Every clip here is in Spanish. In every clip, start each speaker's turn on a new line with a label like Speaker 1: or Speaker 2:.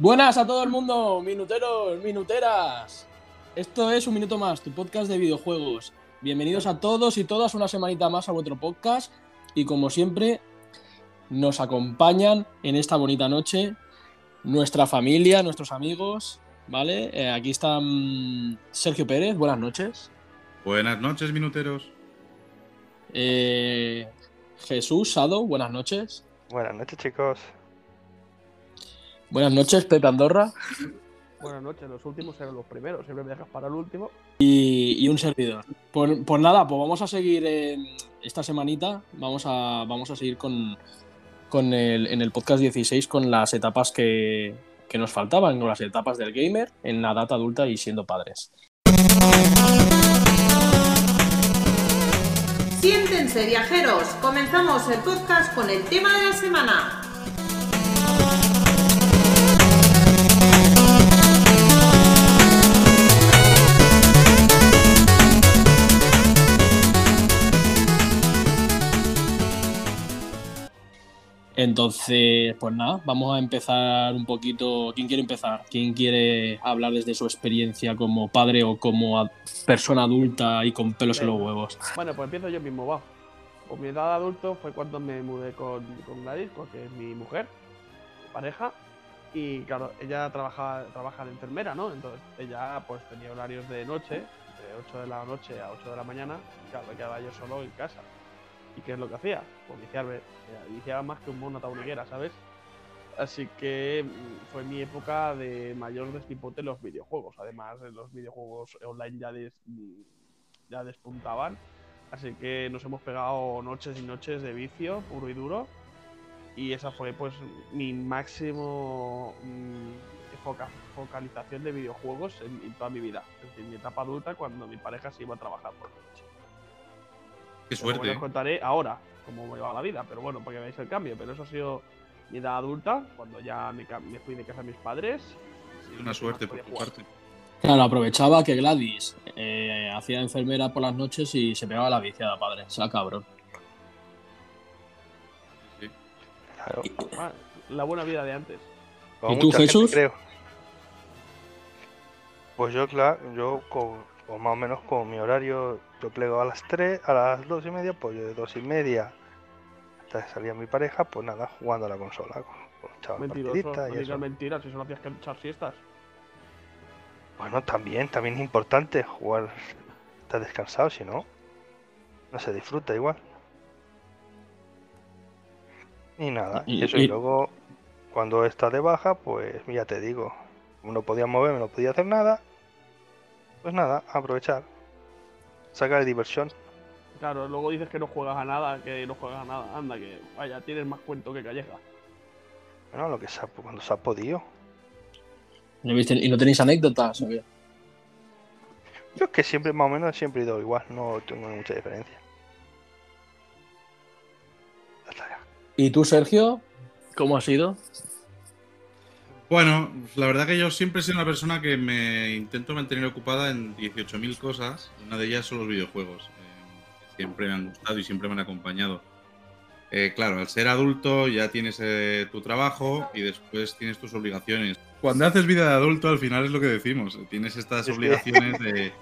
Speaker 1: Buenas a todo el mundo, minuteros, minuteras. Esto es Un Minuto Más, tu podcast de videojuegos. Bienvenidos a todos y todas una semanita más a vuestro podcast. Y como siempre, nos acompañan en esta bonita noche nuestra familia, nuestros amigos. ¿Vale? Eh, aquí están Sergio Pérez, buenas noches.
Speaker 2: Buenas noches, minuteros.
Speaker 1: Eh, Jesús Sado, buenas noches.
Speaker 3: Buenas noches, chicos.
Speaker 1: Buenas noches, Pepe Andorra.
Speaker 4: Buenas noches, los últimos eran los primeros, siempre me dejas para el último.
Speaker 1: Y, un servidor. Pues, pues, nada, pues vamos a seguir esta semanita, vamos a, vamos a seguir con, con el, en el podcast 16 con las etapas que, que nos faltaban, con las etapas del gamer en la data adulta y siendo padres.
Speaker 5: Siéntense viajeros, comenzamos el podcast con el tema de la semana.
Speaker 1: Entonces, pues nada, vamos a empezar un poquito. ¿Quién quiere empezar? ¿Quién quiere hablar desde su experiencia como padre o como persona adulta y con pelos en los huevos?
Speaker 4: Bueno, pues empiezo yo mismo, va. Pues mi edad de adulto fue cuando me mudé con, con Gladys, porque es mi mujer, pareja. Y claro, ella trabaja, trabaja de enfermera, ¿no? Entonces ella pues tenía horarios de noche, de 8 de la noche a 8 de la mañana. Y claro, quedaba yo solo en casa. ¿Y qué es lo que hacía? Pues viciarme. Viciaba más que un mono tauriguera, ¿sabes? Así que mm, fue mi época de mayor despipote en los videojuegos. Además, los videojuegos online ya, mm, ya despuntaban. Así que nos hemos pegado noches y noches de vicio puro y duro. Y esa fue pues mi máximo mm, focalización de videojuegos en, en, toda mi vida. Decir, mi etapa adulta cuando mi pareja se iba a trabajar por la noche.
Speaker 2: Qué suerte.
Speaker 4: os contaré ahora cómo me va la vida, pero bueno, porque veáis el cambio. Pero eso ha sido mi edad adulta, cuando ya me, fui de casa a mis padres.
Speaker 2: Una suerte por tu parte.
Speaker 1: Claro, aprovechaba que Gladys eh, hacía enfermera por las noches y se pegaba la viciada, padre. O sea, cabrón.
Speaker 4: Sí. Ah, la buena vida de antes.
Speaker 1: ¿Y tú, Jesús? Creo.
Speaker 3: Pues yo, claro, yo con, más o menos con mi horario yo plego a las 3, a las 2 y media, pues yo de 2 y media hasta que salía mi pareja, pues nada, jugando a la consola.
Speaker 4: Con, Mentiroso, no digas mentiras, si solo hacías que echar siestas.
Speaker 3: Bueno, también, también es importante jugar, estar descansado, si no, no se disfruta igual. Y nada, y, eso, y, luego cuando está de baja, pues ya te digo, no podía moverme, no podía hacer nada, pues nada, aprovechar sacar diversión.
Speaker 4: Claro, luego dices que no juegas a nada, que no juegas a nada. Anda, que vaya, tienes más cuento que calleja.
Speaker 3: Bueno, lo que se ha, cuando se ha podido.
Speaker 1: ¿Y no tenéis anécdotas?
Speaker 3: Yo es que siempre, más o menos, siempre he ido igual, no tengo mucha diferencia.
Speaker 1: ¿Y tú, Sergio? ¿Cómo ha sido?
Speaker 2: Bueno, la verdad que yo siempre he sido una persona que me intento mantener ocupada en 18.000 cosas. Una de ellas son los videojuegos. Eh, siempre me han gustado y siempre me han acompañado. Eh, claro, al ser adulto ya tienes eh, tu trabajo y después tienes tus obligaciones. Cuando haces vida de adulto, al final es lo que decimos. Tienes estas obligaciones de,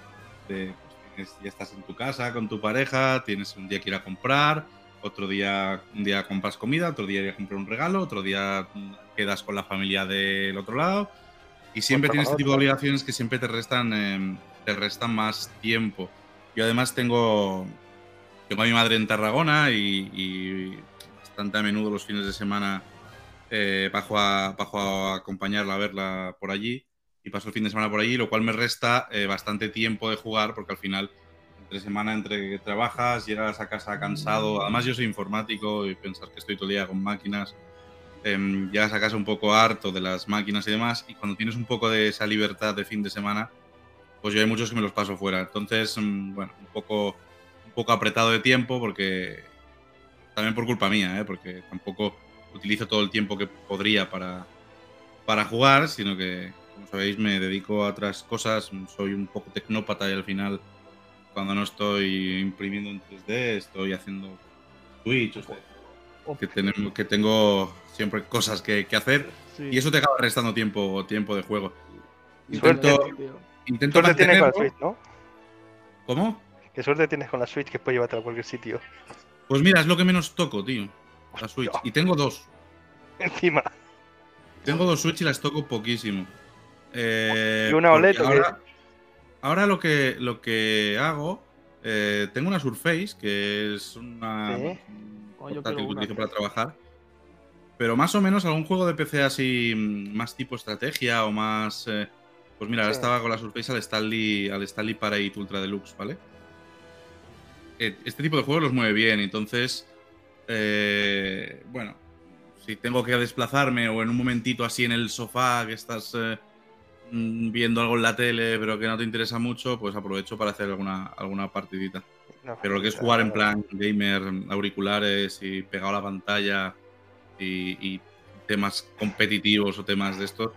Speaker 2: pues, ya estás en tu casa con tu pareja, tienes un día que ir a comprar, otro día, un día compras comida, otro día comprar un regalo, otro día quedas con la familia del otro lado. Y siempre tienes este tipo de obligaciones que siempre te restan, em, te restan más tiempo. Yo además tengo, tengo a mi madre en Tarragona y, bastante a menudo los fines de semana eh, bajo, a, bajo a acompañarla a verla por allí y paso el fin de semana por allí, lo cual me resta eh, bastante tiempo de jugar porque al final entre semana, entre que trabajas, llegas a casa cansado. Además, yo soy informático y pensar que estoy todo el día con máquinas em, llegas a casa un poco harto de las máquinas y demás, y cuando tienes un poco de esa libertad de fin de semana, pues yo hay muchos que me los paso fuera. Entonces, mm, bueno, un poco, un poco apretado de tiempo porque también por culpa mía, ¿eh? porque tampoco utilizo todo el tiempo que podría para, para jugar, sino que, como sabéis, me dedico a otras cosas, soy un poco tecnópata y al final, cuando no estoy imprimiendo en 3D, estoy haciendo Twitch, o sea, que, tenemos, que tengo siempre cosas que, que hacer
Speaker 4: Sí.
Speaker 2: y eso te acaba restando tiempo, tiempo de juego.
Speaker 3: Suerte,
Speaker 2: Intento,
Speaker 4: tío.
Speaker 2: intento
Speaker 3: Suerte tienes con la. Switch, ¿no?
Speaker 2: ¿Cómo?
Speaker 3: Qué suerte tienes con la Switch que puedes llevarte a cualquier sitio.
Speaker 2: Pues mira, es lo que menos toco, tío. La Switch. Y tengo dos.
Speaker 3: Encima.
Speaker 2: Tengo dos Switch y las toco poquísimo. Eh,
Speaker 3: ¿Y una OLED?
Speaker 2: Ahora, ahora lo, que, lo que hago, eh, tengo una Surface, que es una
Speaker 4: Oh, yo quiero
Speaker 2: que utilizo para trabajar. Pero más o menos algún juego de PC así, mm, más tipo estrategia o más... eh, pues mira, ahora
Speaker 3: Sí.
Speaker 2: estaba con la Surface al Stanley, al Stanley Parade Ultra Deluxe, ¿vale? Eh, Este tipo de juegos los mueve bien, entonces... eh, bueno, si tengo que desplazarme o en un momentito así en el sofá que estás eh, viendo algo en la tele pero que no te interesa mucho, pues aprovecho para hacer alguna, alguna partidita.
Speaker 3: No,
Speaker 2: Pero lo que es jugar en plan gamer, auriculares y pegado a la pantalla y, y temas competitivos o temas de estos,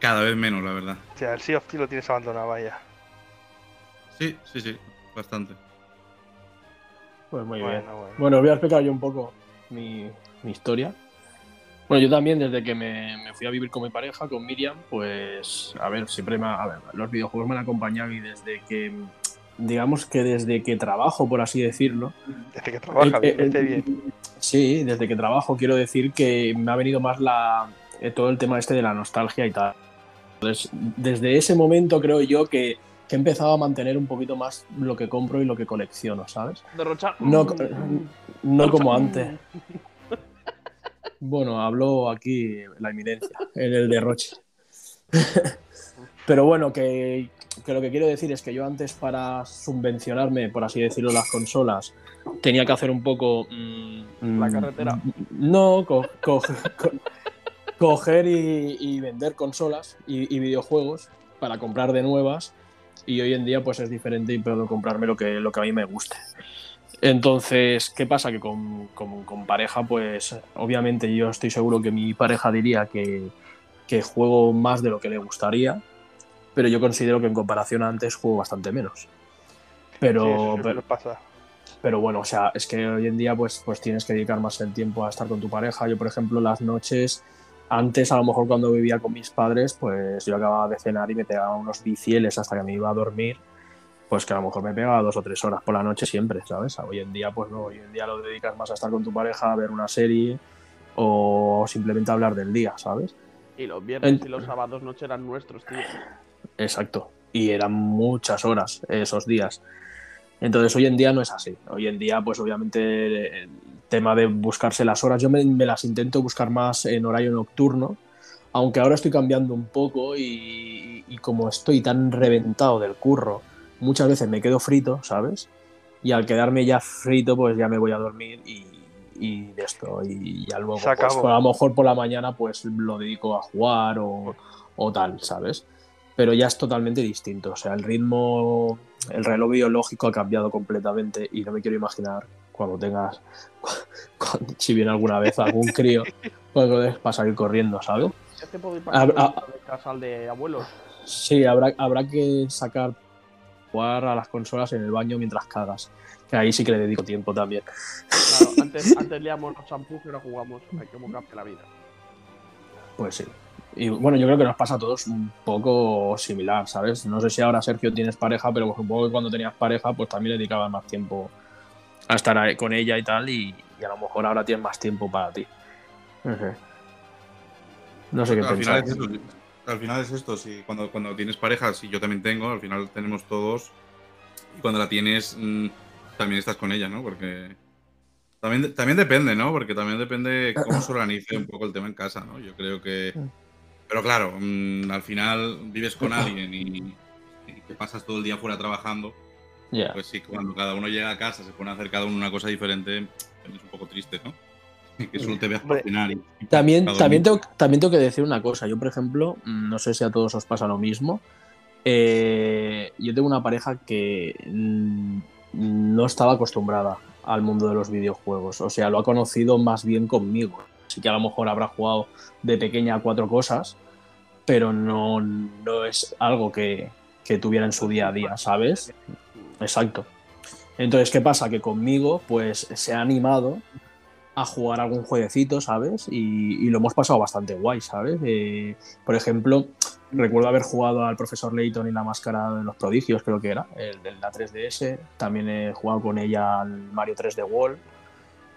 Speaker 2: cada vez menos, la verdad.
Speaker 3: O sea, el Sea of Thieves lo tienes abandonado, vaya.
Speaker 2: Sí, sí, sí, bastante.
Speaker 1: Pues muy
Speaker 3: bueno,
Speaker 1: bien.
Speaker 3: bueno.
Speaker 1: Bueno, os voy a explicar yo un poco mi, mi historia. Bueno, yo también, desde que me, me fui a vivir con mi pareja, con Miriam, pues, a ver, siempre me, ha- a ver, los videojuegos me han acompañado y desde que, digamos que desde que trabajo, por así decirlo,
Speaker 3: Desde que trabaja,
Speaker 1: eh,
Speaker 3: bien,
Speaker 1: eh,
Speaker 3: esté bien.
Speaker 1: Sí, desde que trabajo quiero decir que me ha venido más la, eh, todo el tema este de la nostalgia y tal. Entonces, desde ese momento creo yo que, que he empezado a mantener un poquito más lo que compro y lo que colecciono, ¿sabes?
Speaker 4: Derrochar.
Speaker 1: No,
Speaker 4: Mm.
Speaker 1: eh, no como antes. Bueno, habló aquí la eminencia, en el derroche. Pero bueno, que, que lo que quiero decir es que yo antes para subvencionarme, por así decirlo, las consolas, tenía que hacer un poco... mm,
Speaker 4: La
Speaker 1: mm,
Speaker 4: carretera.
Speaker 1: No, co- co- co- coger y, y vender consolas y, y videojuegos para comprar de nuevas y hoy en día pues es diferente y puedo comprarme lo que, lo que a mí me guste. Entonces, ¿qué pasa? Que con, con- con pareja, pues obviamente yo estoy seguro que mi pareja diría que, que juego más de lo que le gustaría, pero yo considero que en comparación a antes juego bastante menos. Pero,
Speaker 3: Sí, eso siempre
Speaker 1: pero,
Speaker 3: pasa.
Speaker 1: pero bueno, o sea, es que hoy en día pues, pues tienes que dedicar más el tiempo a estar con tu pareja. Yo, por ejemplo, las noches, antes a lo mejor cuando vivía con mis padres, pues yo acababa de cenar y me pegaba unos bicieles hasta que me iba a dormir, pues que a lo mejor me pegaba dos o tres horas por la noche siempre, ¿sabes? Hoy en día, pues no, hoy en día lo dedicas más a estar con tu pareja, a ver una serie o simplemente a hablar del día, ¿sabes?
Speaker 4: Y los viernes
Speaker 1: Ent-
Speaker 4: y los sábados noche eran nuestros, tío.
Speaker 1: Exacto. Y eran muchas horas esos días. Entonces hoy en día no es así. Hoy en día, pues obviamente el tema de buscarse las horas, yo me, me las intento buscar más en horario nocturno, aunque ahora estoy cambiando un poco y, y como estoy tan reventado del curro, muchas veces me quedo frito, ¿sabes? Y al quedarme ya frito, pues ya me voy a dormir y, y de esto. Y ya luego, pues, a lo mejor por la mañana, pues lo dedico a jugar o, o tal, ¿sabes? Pero ya es totalmente distinto. O sea, el ritmo, el reloj biológico ha cambiado completamente y no me quiero imaginar cuando tengas, cuando- si viene alguna vez algún crío, pues para salir corriendo, ¿sabes?
Speaker 4: Ya te puedo ir
Speaker 1: Hab-
Speaker 4: para
Speaker 1: ah-
Speaker 4: de casa al de abuelos.
Speaker 1: Sí, habrá, habrá que sacar, jugar a las consolas en el baño mientras cagas. Que ahí sí que le dedico tiempo también.
Speaker 4: Claro, antes, antes liamos los champús y ahora jugamos. Hay que cambia la vida.
Speaker 1: Pues sí. Y bueno, yo creo que nos pasa a todos un poco similar, ¿sabes? No sé si ahora, Sergio, tienes pareja, pero supongo que cuando tenías pareja, pues también le dedicabas más tiempo a estar con ella y tal, y, y a lo mejor ahora tienes más tiempo para ti. No sé. No sé qué pensar.
Speaker 2: Al final es esto, si cuando, cuando tienes pareja, si yo también tengo, al final tenemos todos, y cuando la tienes, mm, también estás con ella, ¿no? Porque también, también depende, ¿no? Porque también depende cómo se organice un poco el tema en casa, ¿no? Yo creo que... Pero claro, mm, al final vives con alguien y, y que pasas todo el día fuera trabajando,
Speaker 1: Ya.
Speaker 2: pues sí, cuando cada uno llega a casa se pone a hacer cada uno una cosa diferente, es un poco triste, ¿no? Que solo te veas
Speaker 3: Hombre,
Speaker 2: cocinar. y-
Speaker 1: También, también, tengo, también tengo que decir una cosa. Yo, por ejemplo, no sé si a todos os pasa lo mismo. eh, yo tengo una pareja que mm, no estaba acostumbrada al mundo de los videojuegos. O sea, lo ha conocido más bien conmigo. Así que a lo mejor habrá jugado de pequeña a cuatro cosas, pero no, no es algo que, que tuviera en su día a día, ¿sabes? Exacto. Entonces, ¿qué pasa? Que conmigo, pues se ha animado a jugar algún jueguecito, ¿sabes? Y, y lo hemos pasado bastante guay, ¿sabes? Eh, por ejemplo, recuerdo haber jugado al profesor Layton y la máscara de los prodigios, creo que era, el de la 3DS. También he jugado con ella al Mario 3D World.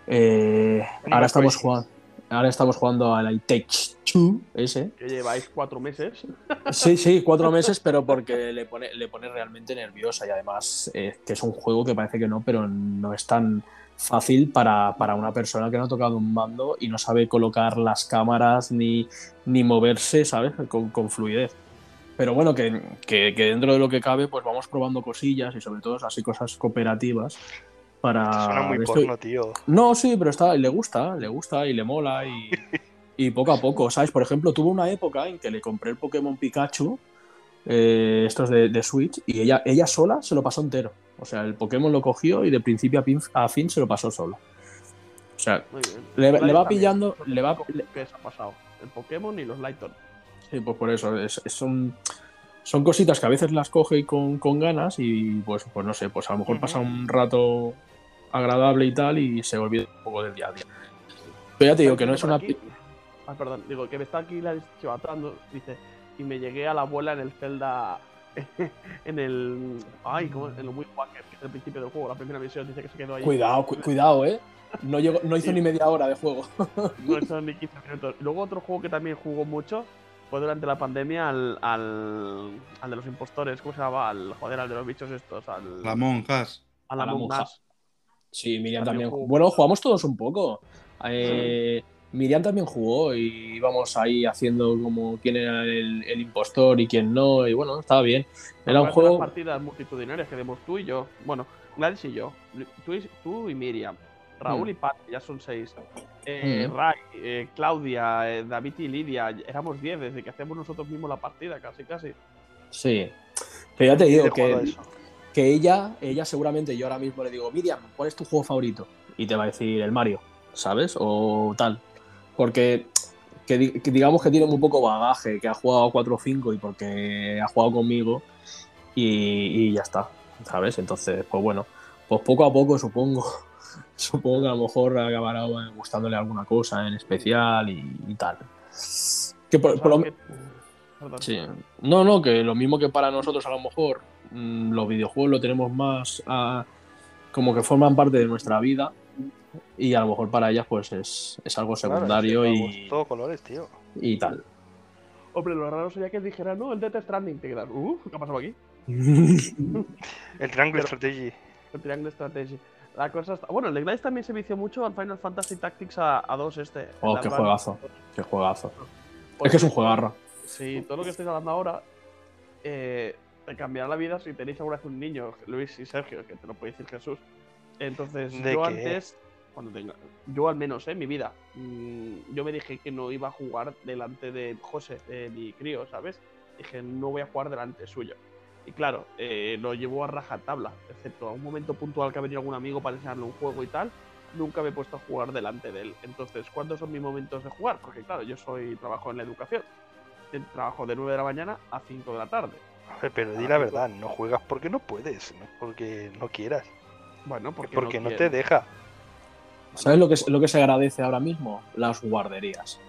Speaker 1: Eh,
Speaker 3: Animal
Speaker 1: ahora, estamos jugando, ahora estamos jugando al It Takes Two, ese.
Speaker 4: Que lleváis cuatro meses.
Speaker 1: Sí, sí, cuatro meses, pero porque le pone, le pone realmente nerviosa y además eh, que es un juego que parece que no, pero no es tan fácil para, para una persona que no ha tocado un mando y no sabe colocar las cámaras ni, ni moverse, ¿sabes? Con, con fluidez. Pero bueno, que, que- que dentro de lo que cabe, pues vamos probando cosillas y sobre todo así cosas cooperativas para...
Speaker 3: Suena muy
Speaker 1: esto-
Speaker 3: porno, tío.
Speaker 1: no, sí, pero está, le gusta, le gusta y le mola y, y poco a poco, ¿sabes? Por ejemplo, tuvo una época en que le compré el Pokémon Pikachu, eh, estos de, de Switch, y ella, ella sola se lo pasó entero. O sea, el Pokémon lo cogió y de principio a, pin- a fin se lo pasó solo. O sea. Le- le va pillando- le va-
Speaker 4: que se ha pasado. El Pokémon y los Lighton.
Speaker 1: sí, pues por eso, es- es- son, son cositas que a veces las coge con, con ganas y pues, pues no sé, pues a lo mejor
Speaker 3: Ujú.
Speaker 1: pasa un rato agradable y tal y se olvida un poco del día a día. Pero ya te digo que no es una...
Speaker 4: aquí- Ah, perdón, digo que me está aquí la chivatando, dice, y me llegué a la abuela en el Zelda, en el, ay, ¿cómo? En el Wind Waker, que es el principio del juego, la primera misión, dice que se quedó ahí.
Speaker 1: Cuidado, cu- cuidado, eh. No, llegó, no hizo
Speaker 4: Sí.
Speaker 1: ni media hora de juego.
Speaker 4: No son ni 15 minutos. Luego otro juego que también jugó mucho fue durante la pandemia al, al, al de los impostores, ¿cómo se llamaba? Al, joder, al de los bichos estos, al,
Speaker 2: La monjas.
Speaker 4: a la
Speaker 1: a la
Speaker 4: Among
Speaker 1: monja.
Speaker 4: Us.
Speaker 1: Sí, Miriam
Speaker 4: También
Speaker 1: también.
Speaker 4: jugó.
Speaker 1: Bueno, jugamos todos un poco. Eh, Miriam también jugó y íbamos ahí haciendo como quién era el, el impostor y quién no. Y bueno, estaba bien. Era un
Speaker 4: Aparte
Speaker 1: juego.
Speaker 4: las partidas multitudinarias que demos tú y yo. Bueno, Gladys y yo. Tú y, tú y Miriam. Raúl
Speaker 1: Mm.
Speaker 4: y Pat, ya son seis. Eh,
Speaker 1: Mm.
Speaker 4: Ray, eh, Claudia, eh, David y Lidia. Éramos diez desde que hacemos nosotros mismos la partida, casi, casi.
Speaker 1: Sí. Pero ya te digo que, que ella, ella seguramente yo ahora mismo le digo, Miriam, ¿cuál es tu juego favorito? Y te va a decir el Mario, ¿sabes? O tal. Porque que, di- que digamos que tiene muy poco bagaje, que ha jugado 4 o 5 y porque ha jugado conmigo y, y ya está, ¿sabes? Entonces, pues bueno, pues poco a poco supongo, supongo que a lo mejor acabará gustándole alguna cosa en especial y, y tal. Que por, por lo. Sí. No, no, que lo mismo que para nosotros a lo mejor mm, los videojuegos lo tenemos más a- como que forman parte de nuestra vida y a lo mejor para ellas pues es, es algo
Speaker 3: Claro,
Speaker 1: secundario
Speaker 3: es que
Speaker 1: y,
Speaker 3: Todo colores, tío.
Speaker 1: y tal.
Speaker 4: Hombre, lo raro sería que dijera, no, el Death Stranding. Te quedas, uh, ¿qué ha pasado aquí?
Speaker 3: El Triangle Strategy.
Speaker 4: El Triangle Strategy. La cosa está... Bueno, el de Gladys también se vició mucho al Final Fantasy Tactics a, a 2 este.
Speaker 1: Oh, qué juegazo, qué juegazo.
Speaker 4: Pues
Speaker 1: Es que es un
Speaker 4: sí,
Speaker 1: juegarra.
Speaker 4: Sí, todo lo que estoy hablando ahora eh, te cambiará la vida si tenéis alguna vez un niño, Luis y Sergio, que te lo puede decir Jesús. Entonces,
Speaker 3: ¿De
Speaker 4: yo
Speaker 3: qué?
Speaker 4: antes, cuando tenga, yo al menos en mi vida, mm, yo me dije que no iba a jugar delante de José, de mi crío, ¿sabes? Dije, no voy a jugar delante suyo. Y claro, eh, lo llevo a rajatabla, excepto a un momento puntual que ha venido algún amigo para enseñarle un juego y tal. Nunca me he puesto a jugar delante de él. Entonces, ¿cuántos son mis momentos de jugar? Porque claro, yo soy trabajo en la educación. Eh, Trabajo de 9 de la mañana a 5 de la tarde.
Speaker 3: A ver, pero di la verdad, no juegas porque no puedes, no es porque no quieras,
Speaker 4: Bueno, porque,
Speaker 3: porque no, te deja.
Speaker 1: ¿Sabes lo que, es- lo que se agradece ahora mismo? Las guarderías.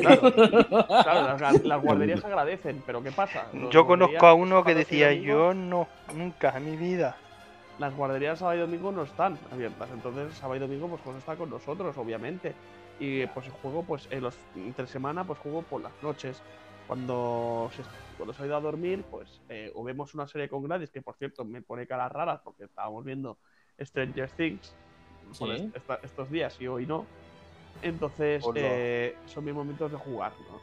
Speaker 4: Claro, claro, las, las guarderías agradecen, pero ¿qué pasa? Los
Speaker 3: Yo conozco a uno que decía, yo no, nunca en mi vida.
Speaker 4: Las guarderías sábado y domingo no están abiertas, entonces sábado y domingo pues José está con nosotros, obviamente. Y pues juego, pues en los entre semana, pues juego por las noches. Cuando se, cuando se ha ido a dormir, pues eh, o vemos una serie con Gladys, que por cierto me pone caras raras porque estábamos viendo Stranger Things por est- estos días y hoy no. Entonces eh, son mis momentos de jugar, ¿no?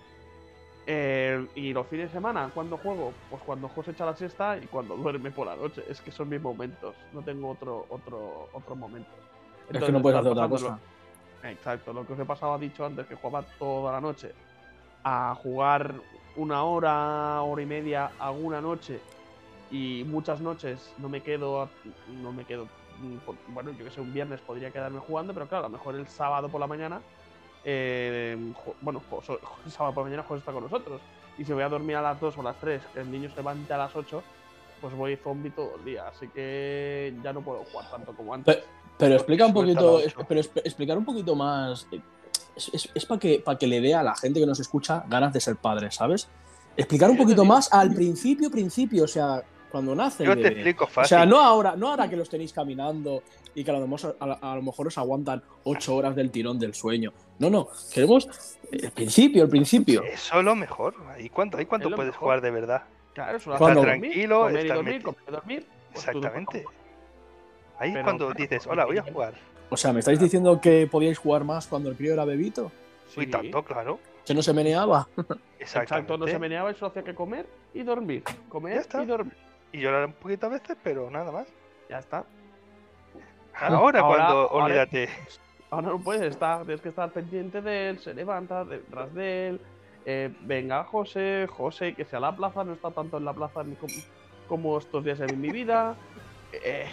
Speaker 4: Eh, y los fines de semana, ¿cuándo juego? Pues cuando José echa la siesta y cuando duerme por la noche. Es que son mis momentos. No tengo otro, otro, otro momento.
Speaker 1: es que no puedes hacer otra cosa.
Speaker 4: Exacto, lo que os he pasado ha dicho antes, que jugaba toda la noche, a jugar una hora, hora y media alguna noche y muchas noches no me quedo, no me quedo, mm, bueno, yo que sé, un viernes podría quedarme jugando, pero claro, a lo mejor el sábado por la mañana, eh, bueno, el sábado por la mañana José está con nosotros y si voy a dormir a las 2 o a las 3, que el niño se levante a las 8, pues voy zombie todo el día, así que ya no puedo jugar tanto como antes.
Speaker 1: Pero, explica un poquito, pero explicar un poquito más, eh, es, para que, para que le dé a la gente que nos escucha ganas de ser padre, ¿sabes? Explicar un poquito más al principio, principio, o sea, cuando nace.
Speaker 3: Yo te explico fácil.
Speaker 1: O sea, no ahora, no ahora que los tenéis caminando y que a lo, mejor, a, lo mejor os aguantan ocho horas del tirón del sueño. No, no, queremos el principio, el principio.
Speaker 3: Eso es lo mejor. ¿Y cuánto, ¿y cuánto puedes jugar de verdad?
Speaker 4: Claro, eso
Speaker 3: Estar tranquilo,
Speaker 4: comer y dormir, comer y dormir.
Speaker 3: Pues Exactamente. Ahí es cuando dices, hola, voy a jugar.
Speaker 1: O sea, ¿me estáis diciendo que podíais jugar más cuando el crío era bebito?
Speaker 3: Sí, tanto, claro.
Speaker 1: Que no se meneaba.
Speaker 4: Exacto, no se meneaba y solo hacía que comer y dormir. Comer y dormir.
Speaker 3: Y llorar un poquito a veces, pero nada más.
Speaker 4: Ya está.
Speaker 3: Ahora, cuando olvídate.
Speaker 4: Ahora no puedes estar, tienes que estar pendiente de él, se levanta detrás de él. Eh, venga, José, José, que sea la plaza, no está tanto en la plaza como, estos días en mi vida. Eh,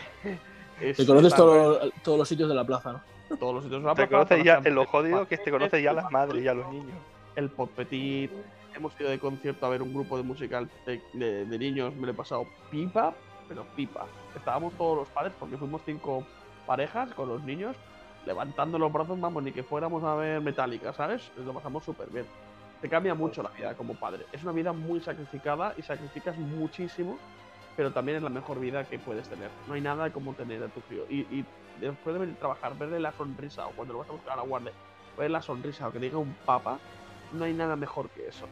Speaker 1: te conoces todos los sitios de la plaza,
Speaker 4: ¿no? Todos los sitios de la
Speaker 3: plaza. Te conoces ya, en lo jodido que te conoces ya las madres y a los niños.
Speaker 4: El Pop Petit, hemos ido de concierto a ver un grupo de musical de, niños, me lo he pasado pipa, pero pipa. Estábamos todos los padres, porque fuimos cinco parejas con los niños, levantando los brazos, vamos, ni que fuéramos a ver Metallica, ¿sabes? Lo pasamos súper bien. Te cambia mucho la vida como padre. Es una vida muy sacrificada y sacrificas muchísimo, pero también es la mejor vida que puedes tener. No hay nada como tener a tu crío. Y, después de venir a trabajar, verle la sonrisa, o cuando lo vas a buscar a la guardia, ver la sonrisa, o que diga un papa, no hay nada mejor que eso.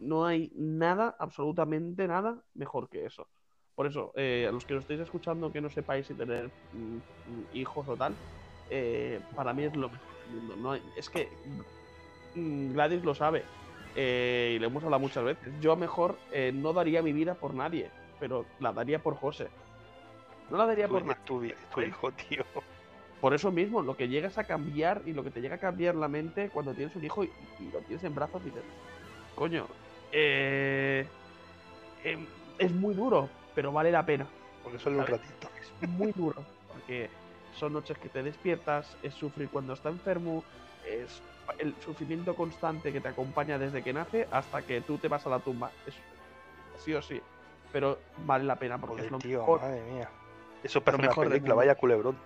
Speaker 4: No hay nada, absolutamente nada mejor que eso. Por eso, eh, a los que lo estéis escuchando que no sepáis si tener mm, hijos o tal, eh, para mí es lo mejor del mundo. No es que mm, Gladys lo sabe eh, y le hemos hablado muchas veces. Yo mejor no daría mi vida por nadie, pero la daría por José. No la daría por nadie.
Speaker 3: Tu, tu hijo, tío.
Speaker 4: Por eso mismo, lo que llegas a cambiar y lo que te llega a cambiar la mente cuando tienes un hijo y, lo tienes en brazos y dices, coño, eh, em, es muy duro, pero vale la pena.
Speaker 3: Porque solo un ratito.
Speaker 4: Es muy duro, porque son noches que te despiertas, es sufrir cuando está enfermo, es el sufrimiento constante que te acompaña desde que nace hasta que tú te vas a la tumba. Es sí o sí, pero vale la pena porque es lo
Speaker 3: tío, Madre mía. Eso es mejor película, vaya culebrón.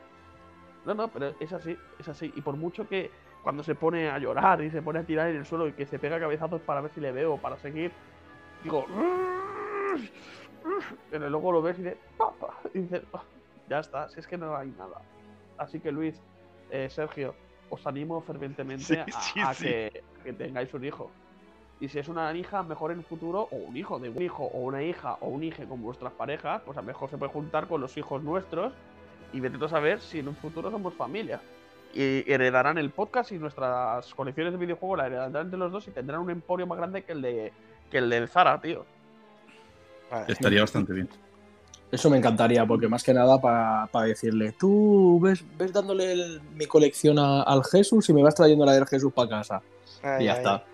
Speaker 4: No, no, pero es así, es así. Y por mucho que cuando se pone a llorar y se pone a tirar en el suelo y que se pega cabezazos para ver si le veo, para seguir, digo, pero luego lo ves y dices, papá, y dices, ah, ya está, si es que no hay nada. Así que Luis, eh, Sergio, os animo fervientemente a, Que, tengáis un hijo. Y si es una hija, mejor en el futuro, o un hijo de un hijo, o una hija, o un hijo con vuestras parejas, pues a lo mejor se puede juntar con los hijos nuestros y vete a saber si en un futuro somos familia. Y heredarán el podcast y nuestras colecciones de videojuegos la heredarán entre los dos y tendrán un emporio más grande que el de, que el de Zara, tío.
Speaker 2: Estaría bastante bien.
Speaker 1: Eso me encantaría, porque más que nada para decirle, tú ves, ves dándole mi colección al Jesús y me vas trayendo la del Jesús para casa. y ya está.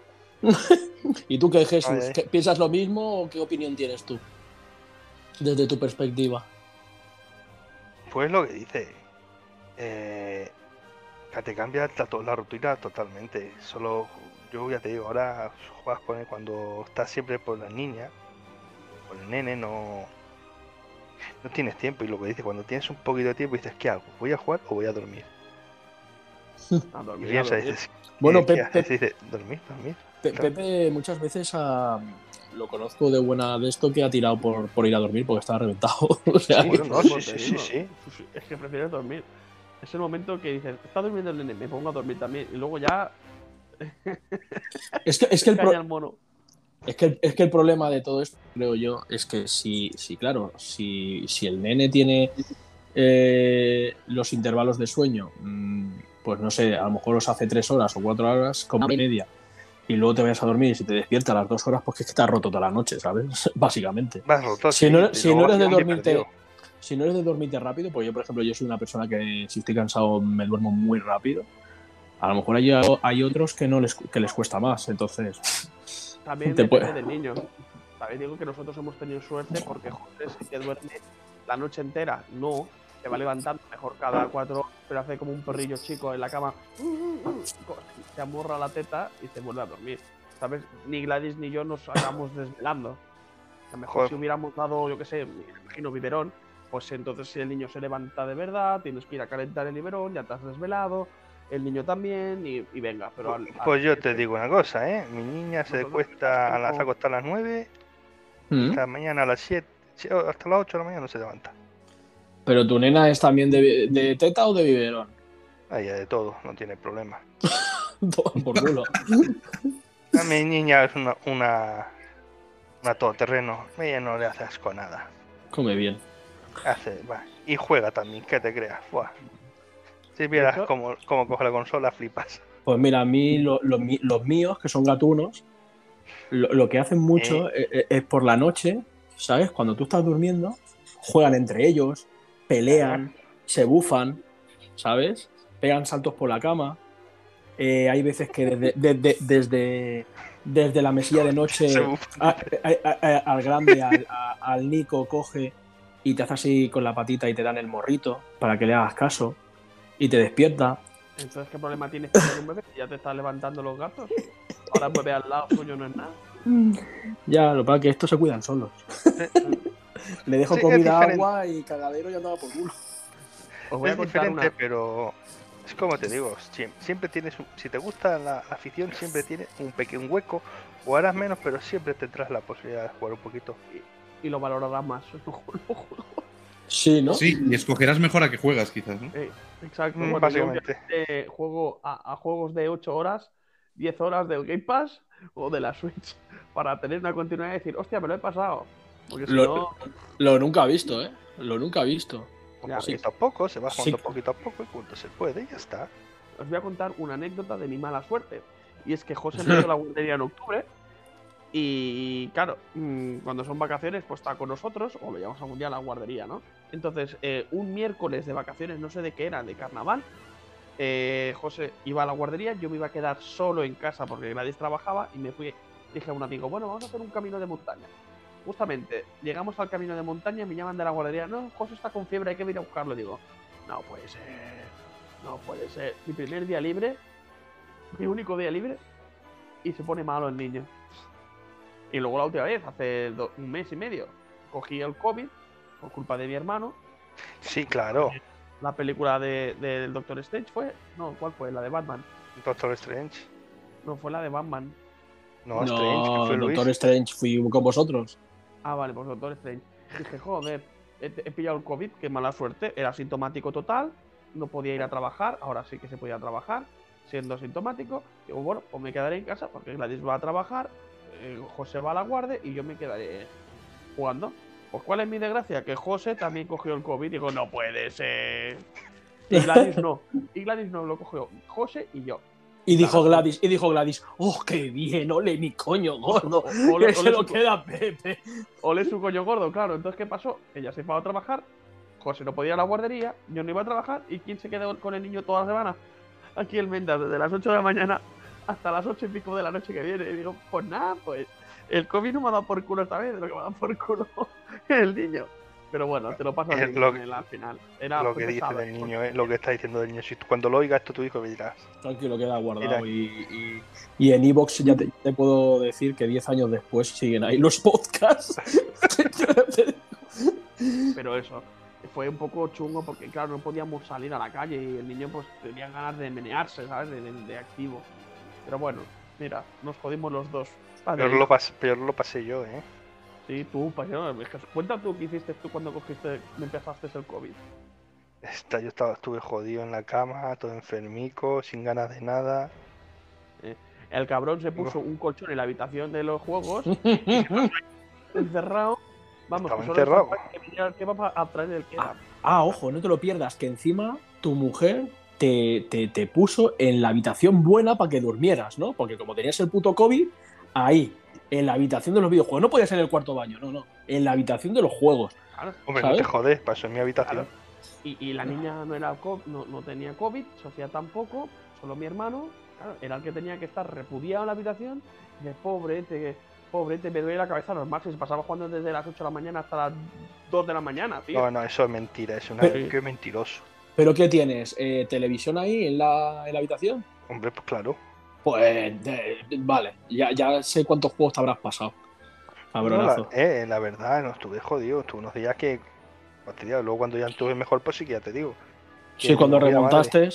Speaker 1: ¿Y tú qué, Jesús? ¿Piensas lo mismo o qué opinión tienes tú? Desde tu perspectiva.
Speaker 3: Pues lo que dice. Eh, que te cambia la, rutina totalmente. Solo, yo ya te digo, ahora juegas con él cuando estás siempre por la niña, por el nene, no, no tienes tiempo. Y lo que dice, cuando tienes un poquito de tiempo, dices, ¿qué hago? ¿Voy a jugar o voy a dormir?
Speaker 4: A dormir, Dices,
Speaker 1: bueno, Pepe,
Speaker 3: dice, dormir, dormir.
Speaker 1: Pepe muchas veces ha, lo conozco de buena de esto que ha tirado por, por ir a dormir porque estaba reventado. o sea,
Speaker 3: sí, sí, sí, sí,
Speaker 4: Es que prefieres dormir. Es el momento que dices, está durmiendo el nene, me pongo a dormir también. Y luego ya.
Speaker 1: es que, es que el, Es que, es que el problema de todo esto, creo yo, es que si, si claro, si, si el nene tiene eh, los intervalos de sueño, mm, pues no sé, a lo mejor los hace tres horas o cuatro horas, como media, y luego te vayas a dormir y si te despiertas a las dos horas, pues es que te has roto toda la noche, ¿sabes? Básicamente. si, no, si no eres de dormirte. Si no eres de dormirte rápido, pues yo, por ejemplo, yo soy una persona que si estoy cansado me duermo muy rápido. A lo mejor hay, hay otros que no les, que les cuesta más, entonces.
Speaker 4: También
Speaker 1: Te
Speaker 4: depende
Speaker 1: puede-
Speaker 4: del niño. También digo que nosotros hemos tenido suerte porque José sí que duerme la noche entera. No, se va levantando mejor cada cuatro horas, pero hace como un perrillo chico en la cama. Se amorra la teta y se vuelve a dormir. ¿Sabes? Ni Gladys ni yo nos acabamos desvelando. A lo mejor
Speaker 3: Joder.
Speaker 4: si hubiéramos dado, yo qué sé, me imagino biberón, pues entonces si el niño se levanta de verdad, tienes que ir a calentar el biberón, ya te has desvelado, el niño también, y, y venga. Pero al- al-
Speaker 3: Pues yo te digo una cosa, ¿eh? Mi niña se cuesta a las acostar a las 9,
Speaker 1: ¿Mm?
Speaker 3: hasta mañana a las 7, hasta las 8 de la mañana no se levanta.
Speaker 1: Pero tu nena es también de, de teta o de biberón.
Speaker 3: Ahí de todo, no tiene problema.
Speaker 1: Toma por culo.
Speaker 3: A mi niña es una, una, una todoterreno. Ella no le hace asco a nada.
Speaker 1: Come bien.
Speaker 3: Hace, va. Y juega también, ¿qué te creas? Buah. Si vieras cómo, cómo coge la consola, flipas.
Speaker 1: Pues mira, a mí lo- los míos, que son gatunos, lo, lo que hacen mucho e- e- es, por la noche, ¿sabes? Cuando tú estás durmiendo, juegan entre ellos, pelean, se bufan, ¿sabes? Pegan saltos por la cama. Eh, hay veces que desde, desde, desde, desde la mesilla de noche a- a- a- al grande, al, Nico, coge y te hace así con la patita y te dan el morrito para que le hagas caso y te despierta.
Speaker 4: Entonces, ¿qué problema tienes con tener un bebé? Ya te están levantando los gatos. Ahora el bebé al lado suyo no es nada.
Speaker 1: Ya, lo que pasa es que estos se cuidan solos. Le dejo
Speaker 3: Sí,
Speaker 1: comida, agua y cagadero y andaba por culo.
Speaker 4: Os voy a
Speaker 3: es
Speaker 4: contar
Speaker 3: diferente,
Speaker 4: una.
Speaker 3: pero es como te digo, siempre, tienes, un- si te gusta la, afición, siempre tienes un pequeño hueco, o harás menos, pero siempre tendrás la posibilidad de jugar un poquito.
Speaker 4: Y lo valorarás más. Lo juro.
Speaker 1: Sí, ¿no?
Speaker 2: Sí, y escogerás mejor a que juegas, quizás, ¿no?
Speaker 4: Exacto.
Speaker 3: Mm,
Speaker 4: Bueno, yo
Speaker 3: básicamente.
Speaker 4: eh, juego a, a juegos de 8 horas, 10 horas del Game Pass o de la Switch. Para tener una continuidad y decir, hostia, me lo he pasado. Porque si
Speaker 1: Lo-
Speaker 4: no.
Speaker 1: Lo nunca he visto, ¿eh? Lo nunca he visto.
Speaker 4: Ya,
Speaker 1: sí.
Speaker 3: Poquito a poco, se va
Speaker 1: Sí.
Speaker 3: jugando poquito a poco y cuando se puede, y ya está.
Speaker 4: os voy a contar una anécdota de mi mala suerte. Y es que José empezó la guardería en octubre. Y claro, mm, cuando son vacaciones, pues está con nosotros, o lo llevamos algún día a la guardería, ¿no? Entonces, eh, un miércoles de vacaciones, no sé de qué era, de carnaval, eh, José iba a la guardería, yo me iba a quedar solo en casa porque Gladys trabajaba y me fui, dije a un amigo, bueno, vamos a hacer un camino de montaña. Justamente, llegamos al camino de montaña, me llaman de la guardería, no, José está con fiebre, hay que ir a buscarlo. Digo, no puede ser, no puede ser. Mi primer día libre, mi único día libre, y se pone malo el niño. Y luego la última vez, hace do- un mes y medio, cogí el COVID por culpa de mi hermano.
Speaker 3: Sí, claro.
Speaker 4: La película de- del Doctor Strange fue, no, ¿cuál fue? La de Batman.
Speaker 3: Doctor Strange.
Speaker 4: No, fue la de Batman.
Speaker 3: No, Strange, que fue Luis.
Speaker 1: Doctor Strange fui con vosotros.
Speaker 4: Ah, vale, pues Doctor Strange. Dije, joder, he, pillado el COVID, qué mala suerte. Era sintomático total, no podía ir a trabajar, ahora sí que se podía trabajar, siendo sintomático. Digo, bueno, pues me quedaré en casa porque Gladys va a trabajar, eh, José va a la guardia y yo me quedaré jugando. Pues cuál es mi desgracia, que José también cogió el COVID. Digo, no puede ser. Y Gladys no. Y Gladys no lo cogió. José y yo.
Speaker 1: Y dijo Gladys, y dijo Gladys, oh, qué bien, ole mi coño gordo.
Speaker 4: Ole-
Speaker 1: que se lo
Speaker 4: su-
Speaker 1: queda Pepe.
Speaker 4: Ole su coño gordo, claro. Entonces, ¿qué pasó? Ella se fue a trabajar, José no podía ir a la guardería, yo no iba a trabajar, ¿y quién se quedó con el niño toda la semana? Aquí el Mendas, desde las 8 de la mañana hasta las 8 y pico de la noche que viene. Y digo, pues nada, pues el COVID no me ha dado por culo esta vez, lo que me ha dado por culo el niño. Pero bueno, te lo pasas
Speaker 3: Es
Speaker 4: bien
Speaker 3: lo-
Speaker 4: con él al final. Era
Speaker 3: lo que dice del niño, ¿eh? lo que está diciendo del niño. Si tú- cuando lo oiga esto tu hijo me dirás.
Speaker 1: Tranquilo, queda guardado.
Speaker 3: Mira.
Speaker 1: Y, y- y en Evox ya te, te puedo decir que 10 años después siguen ahí los podcasts.
Speaker 4: Pero eso, fue un poco chungo porque, claro, no podíamos salir a la calle y el niño, pues, tenía ganas de menearse, ¿sabes? De, de- de activo. Pero bueno, mira, nos jodimos los dos. Padre,
Speaker 3: Peor lo, pas- peor lo pasé yo, ¿eh?
Speaker 4: Sí, tú, paño, es que- Cuenta tú qué hiciste tú cuando cogiste, empezaste el COVID.
Speaker 3: Esta, yo estaba, estuve jodido en la cama, todo enfermico, sin ganas de nada.
Speaker 4: El cabrón se puso un colchón en la habitación de los juegos, encerrado. Vamos,
Speaker 3: Estaba
Speaker 4: que
Speaker 3: encerrado.
Speaker 4: que el kebab a traer el kebab.
Speaker 1: Ah, ojo, no te lo pierdas, que encima tu mujer te, te- te puso en la habitación buena para que durmieras, ¿no? Porque como tenías el puto COVID, ahí, en la habitación de los videojuegos. No podías en el cuarto baño, no, no. En la habitación de los juegos.
Speaker 4: Claro.
Speaker 3: Hombre,
Speaker 1: ¿Sabes?
Speaker 3: no te jodes, pasó en mi habitación.
Speaker 4: Claro. Y, y la niña no, era co- no, no tenía COVID, Sofía tampoco. solo mi hermano, claro, era el que tenía que estar repudiado en la habitación. Y de pobre, te, pobre, te me duele la cabeza normal. Si se pasaba jugando desde las 8 de la mañana hasta las 2 de la mañana, tío.
Speaker 3: No, no, eso es mentira, es una
Speaker 1: Pero-
Speaker 3: qué mentiroso.
Speaker 1: ¿Pero qué tienes? Eh, ¿Televisión ahí en la, en la habitación?
Speaker 3: Hombre, pues claro.
Speaker 1: Pues de- de- vale, ya, ya sé cuántos juegos te habrás pasado.
Speaker 3: No, la,
Speaker 1: Cabronazo.
Speaker 3: eh, la verdad, no estuve jodido. Estuve unos días que. fastidiado. Luego, cuando ya estuve mejor, pues sí que ya te digo.
Speaker 1: sí, cuando remontaste.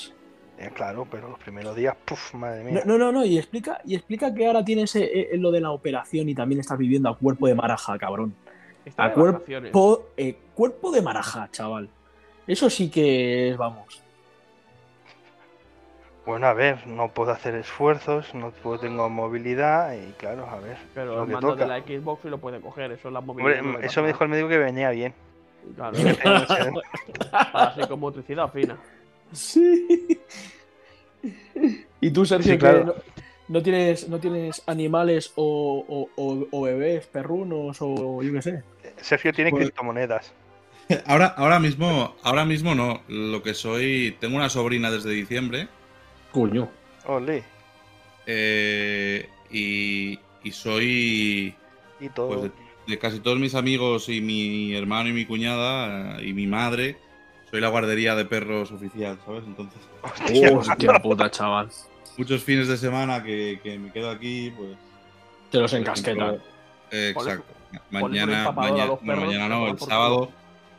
Speaker 3: Eh, claro, pero los primeros días, puf, madre
Speaker 1: No,
Speaker 3: mía.
Speaker 1: no, no, no, y explica, y explica que ahora tienes eh, eh, lo de la operación y también estás viviendo a cuerpo de maraja, cabrón.
Speaker 4: Está
Speaker 1: A cuerpo, eh, cuerpo de maraja, chaval. Eso sí que es, vamos.
Speaker 3: Bueno, a ver, no puedo hacer esfuerzos, no puedo, tengo movilidad y claro, a ver.
Speaker 4: Pero
Speaker 3: lo
Speaker 4: el
Speaker 3: que
Speaker 4: mando
Speaker 3: toca.
Speaker 4: de la Xbox sí lo puede coger, eso es la movilidad.
Speaker 3: Hombre,
Speaker 4: no le
Speaker 3: eso me dijo el médico que venía bien.
Speaker 4: Claro, para psicomotricidad fina.
Speaker 1: Sí. ¿Y tú, Sergio,
Speaker 3: Sí,
Speaker 1: que
Speaker 3: claro.
Speaker 1: no, no tienes, no tienes animales o, o- o- o bebés, perrunos o yo qué sé?
Speaker 3: Sergio tiene
Speaker 2: Pues-
Speaker 3: criptomonedas.
Speaker 2: Ahora, ahora mismo, ahora mismo no. Lo que soy, tengo una sobrina desde diciembre
Speaker 1: Coño.
Speaker 3: Ole,
Speaker 2: eh, y, y soy
Speaker 3: y todo.
Speaker 2: pues, de, de casi todos mis amigos y mi hermano y mi cuñada eh, y mi madre. Soy la guardería de perros oficial, ¿sabes? Entonces,
Speaker 3: Hostia,
Speaker 1: Hostia puta, chaval.
Speaker 2: muchos fines de semana que, que me quedo aquí, pues.
Speaker 1: Te los encasquetan.
Speaker 2: eh, exacto. Mañana, mañana, no, el sábado.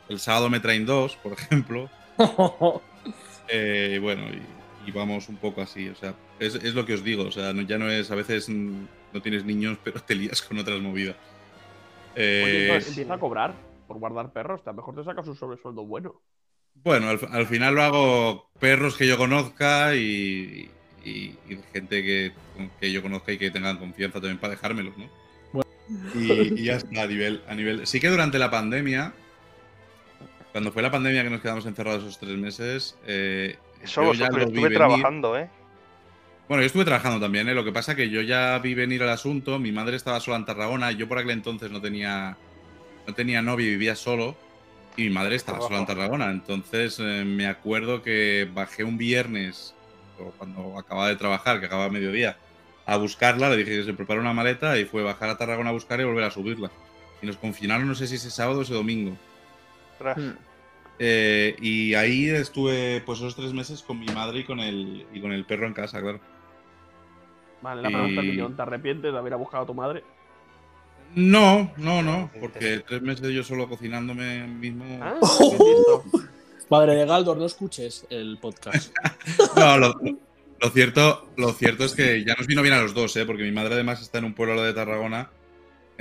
Speaker 2: El sábado me traen dos, por ejemplo. Eh, bueno, y, y vamos un poco así. O sea, es, es lo que os digo. O sea, no- ya no es. A veces no tienes niños, pero te lías con otras movidas.
Speaker 4: Oye,
Speaker 2: Eh,
Speaker 4: entonces empieza a cobrar por guardar perros, a lo mejor te sacas un sobresueldo bueno.
Speaker 2: bueno, al, al final lo hago perros que yo conozca y, y- y gente que, que yo conozca y que tengan confianza también para dejármelos, ¿no? Y, y ya está, a nivel, a nivel. Sí que durante la pandemia, cuando fue la pandemia que nos quedamos encerrados esos tres meses, eh,
Speaker 3: Eso
Speaker 2: yo ya
Speaker 3: vosotros,
Speaker 2: lo vi
Speaker 3: estuve trabajando, ¿eh?
Speaker 2: Bueno, yo estuve trabajando también, ¿eh? Lo que pasa que yo ya vi venir el asunto, mi madre estaba sola en Tarragona, yo por aquel entonces no tenía, no tenía novia, vivía solo, y mi madre estaba sola en Tarragona. Entonces eh, me acuerdo que bajé un viernes, cuando acababa de trabajar, que acababa a mediodía, a buscarla, le dije que se prepara una maleta y fue bajar a Tarragona a buscar y volver a subirla. Y nos confinaron, no sé si ese sábado o ese domingo.
Speaker 3: Ostras.
Speaker 4: Hmm.
Speaker 2: Eh, y ahí estuve pues esos tres meses con mi madre y con el, y con el perro en casa, claro.
Speaker 4: Vale, la
Speaker 2: Y-
Speaker 4: pregunta del millón, ¿te arrepientes de haber buscado a tu madre?
Speaker 2: No, no, no, porque tres meses yo solo cocinándome mismo.
Speaker 4: Ah,
Speaker 1: Oh.
Speaker 4: visto.
Speaker 1: Padre de Galdor, no escuches el podcast.
Speaker 2: No, lo, lo cierto, lo cierto es que ya nos vino bien a los dos, ¿eh? porque mi madre además está en un pueblo de Tarragona.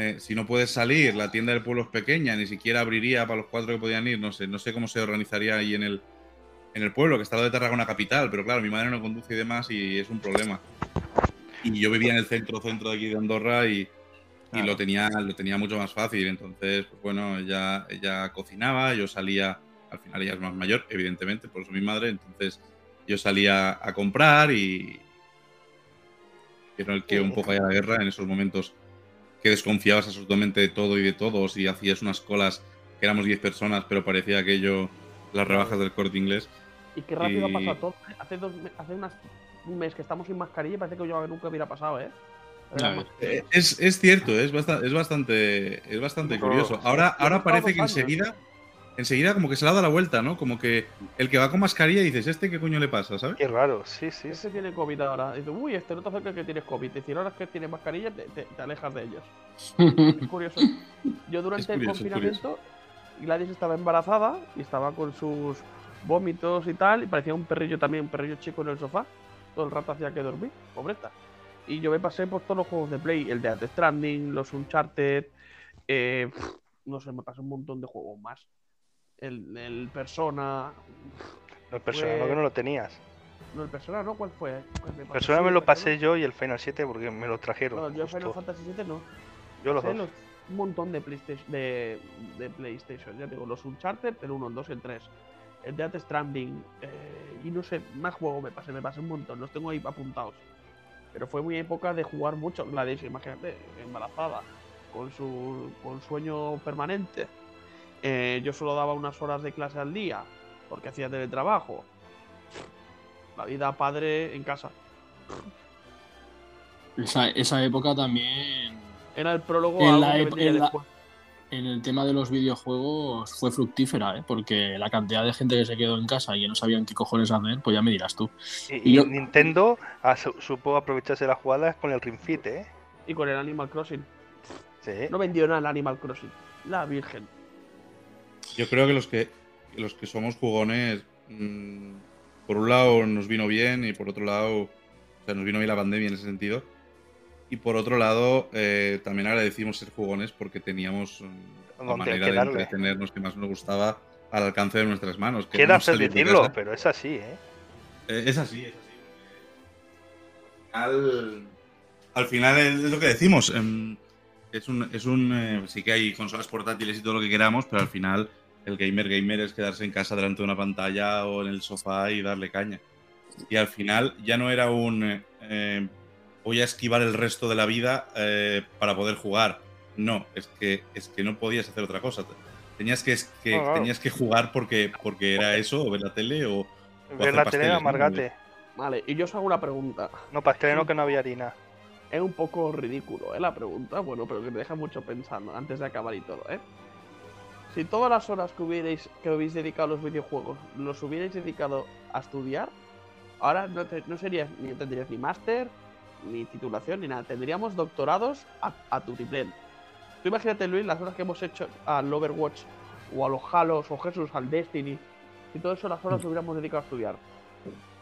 Speaker 2: Eh, si no puedes salir, la tienda del pueblo es pequeña, ni siquiera abriría para los cuatro que podían ir, no sé, no sé cómo se organizaría ahí en el, en el pueblo, que está lo de Tarragona capital, pero claro, mi madre no conduce y demás y es un problema. Y yo vivía en el centro, centro de aquí de Andorra y, lo, tenía, lo tenía mucho más fácil. Entonces, pues bueno, ella, ella cocinaba, yo salía, al final ella es más mayor, evidentemente, por eso mi madre, entonces yo salía a comprar y que era el que un poco haya la guerra en esos momentos que desconfiabas absolutamente de todo y de todos y hacías unas colas que éramos 10 personas, pero parecía aquello las rebajas del corte inglés.
Speaker 4: Y qué rápido
Speaker 2: Y-
Speaker 4: ha pasado todo. Hace, dos, hace unas- un mes que estamos sin mascarilla y parece que yo nunca hubiera pasado, ¿eh?
Speaker 2: Eh, Es, es cierto, es bastante, es bastante, es bastante
Speaker 3: No,
Speaker 2: curioso. Ahora, ahora parece que enseguida, enseguida como que se le ha dado la vuelta, ¿no? Como que el que va con mascarilla dices, ¿este qué coño le pasa, sabes?
Speaker 3: Qué raro, sí, sí.
Speaker 4: Este tiene COVID ahora. Dice, uy, este no te acerca que tienes COVID. Decir ahora que tienes mascarilla, te, te- te alejas de ellos. Es curioso. Yo durante
Speaker 2: curioso,
Speaker 4: el confinamiento, Gladys estaba embarazada y estaba con sus vómitos y tal, y parecía un perrillo también, un perrillo chico en el sofá. Todo el rato hacía que dormir, pobreta. Y yo me pasé por todos los juegos de Play, el de Death Stranding, los Uncharted, eh, no sé, me pasé un montón de juegos más. El, el Persona,
Speaker 3: No, el personal,
Speaker 4: Pues-
Speaker 3: no que no lo tenías.
Speaker 4: no el Persona, ¿no? ¿Cuál fue? ¿Cuál me?
Speaker 3: Persona me lo
Speaker 4: Persona.
Speaker 3: pasé yo y el Final 7 porque me lo trajeron.
Speaker 4: No, yo
Speaker 3: justo.
Speaker 4: Final Fantasy VII no.
Speaker 3: Yo los dos.
Speaker 4: los- un montón de PlayStation, de, de PlayStation. Ya digo, los Uncharted, el 1, el 2 y el 3. El Death Stranding. eh, y no sé, más juegos me pasé, me pasé un montón. Los tengo ahí apuntados. Pero fue muy época de jugar mucho. Gladys, imagínate, embarazada, con su con sueño permanente. Eh, yo solo daba unas horas de clase al día porque hacía teletrabajo. La vida padre en casa.
Speaker 1: Esa, esa época también.
Speaker 4: Era el prólogo
Speaker 1: En
Speaker 4: a
Speaker 1: la
Speaker 4: que
Speaker 1: en la-
Speaker 4: después.
Speaker 1: En el tema de los videojuegos fue fructífera, ¿eh? porque la cantidad de gente que se quedó en casa y que no sabían qué cojones hacer, pues ya me dirás tú.
Speaker 3: Y,
Speaker 1: Y
Speaker 3: y
Speaker 1: yo-
Speaker 3: Nintendo ah, su- supo aprovecharse de las jugadas con el Ring Fit, ¿eh?
Speaker 4: Y con el Animal Crossing.
Speaker 3: Sí.
Speaker 4: No vendió nada el Animal Crossing. La Virgen.
Speaker 2: Yo creo que los que los que somos jugones, mm, por un lado nos vino bien y por otro lado, o sea, nos vino bien la pandemia en ese sentido. Y por otro lado, eh, también agradecimos ser jugones porque teníamos mm, la manera de entretenernos que más nos gustaba al alcance de nuestras manos. que
Speaker 3: Queda
Speaker 2: no de
Speaker 3: decirlo,
Speaker 2: casa.
Speaker 3: pero es así, ¿eh?
Speaker 2: Eh, es así, es así. Al, al final es lo que decimos. em, es un, es un eh, sí que hay consolas portátiles y todo lo que queramos, pero al final el gamer gamer es quedarse en casa delante de una pantalla o en el sofá y darle caña. Y al final ya no era un eh, eh, voy a esquivar el resto de la vida eh, para poder jugar. No, es que es que no podías hacer otra cosa. Tenías que, es que
Speaker 3: No, claro.
Speaker 2: tenías que jugar porque porque era eso o ver la tele o
Speaker 3: Ver la tele,
Speaker 2: pasteles, ¿no?
Speaker 3: amargate.
Speaker 4: Vale, y yo os hago una pregunta.
Speaker 3: No, pastel no, que no había harina.
Speaker 4: Es un poco ridículo, ¿eh? La pregunta, bueno, pero que me deja mucho pensando antes de acabar y todo, ¿eh? Si todas las horas que hubierais que habéis dedicado a los videojuegos los hubierais dedicado a estudiar, ahora no, te- no serías ni tendrías ni máster, ni titulación, ni nada. Tendríamos doctorados a, a tutiplén. Tú imagínate, Luis, las horas que hemos hecho al Overwatch, o a los Halos, o Jesús, al Destiny. Si todas esas horas las hubiéramos dedicado a estudiar.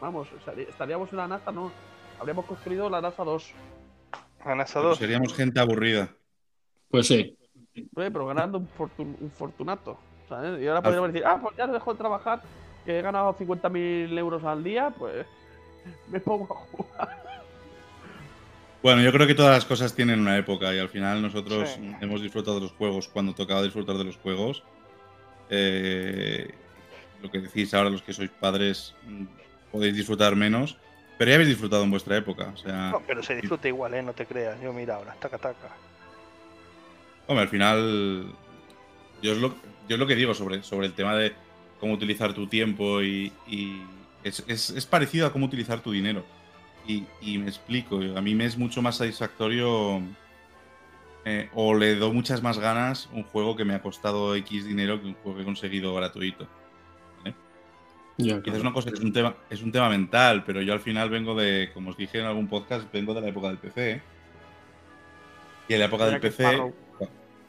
Speaker 4: Vamos, estarí- estaríamos en la NASA, no. Habríamos construido la NASA 2.
Speaker 3: Ganas a
Speaker 2: Pero
Speaker 3: dos.
Speaker 2: seríamos gente aburrida.
Speaker 1: Pues sí.
Speaker 4: Oye, pero ganando un, fortun- un fortunato. ¿sabes? Y ahora podríamos decir, ah, pues ya dejo de trabajar, que he ganado 50.000 euros al día, pues me pongo a jugar.
Speaker 2: Bueno, yo creo que todas las cosas tienen una época y al final nosotros
Speaker 3: Sí.
Speaker 2: hemos disfrutado de los juegos cuando tocaba disfrutar de los juegos. Eh, lo que decís ahora los que sois padres mm, podéis disfrutar menos, pero ya habéis disfrutado en vuestra época. O sea,
Speaker 3: No, pero se disfruta igual, ¿eh? No te creas. Yo mira ahora, taca taca.
Speaker 2: Hombre, al final yo es lo, yo es lo que digo sobre, sobre el tema de cómo utilizar tu tiempo y, y es, es- es parecido a cómo utilizar tu dinero. Y, y me explico, a mí me es mucho más satisfactorio eh, o le doy muchas más ganas un juego que me ha costado X dinero que un juego que he conseguido gratuito.
Speaker 1: Ya,
Speaker 2: Quizás una cosa, es un, tema, es un tema mental, pero yo al final vengo de, como os dije en algún podcast, vengo de la época del PC. Y en la época del
Speaker 4: Mira
Speaker 2: PC.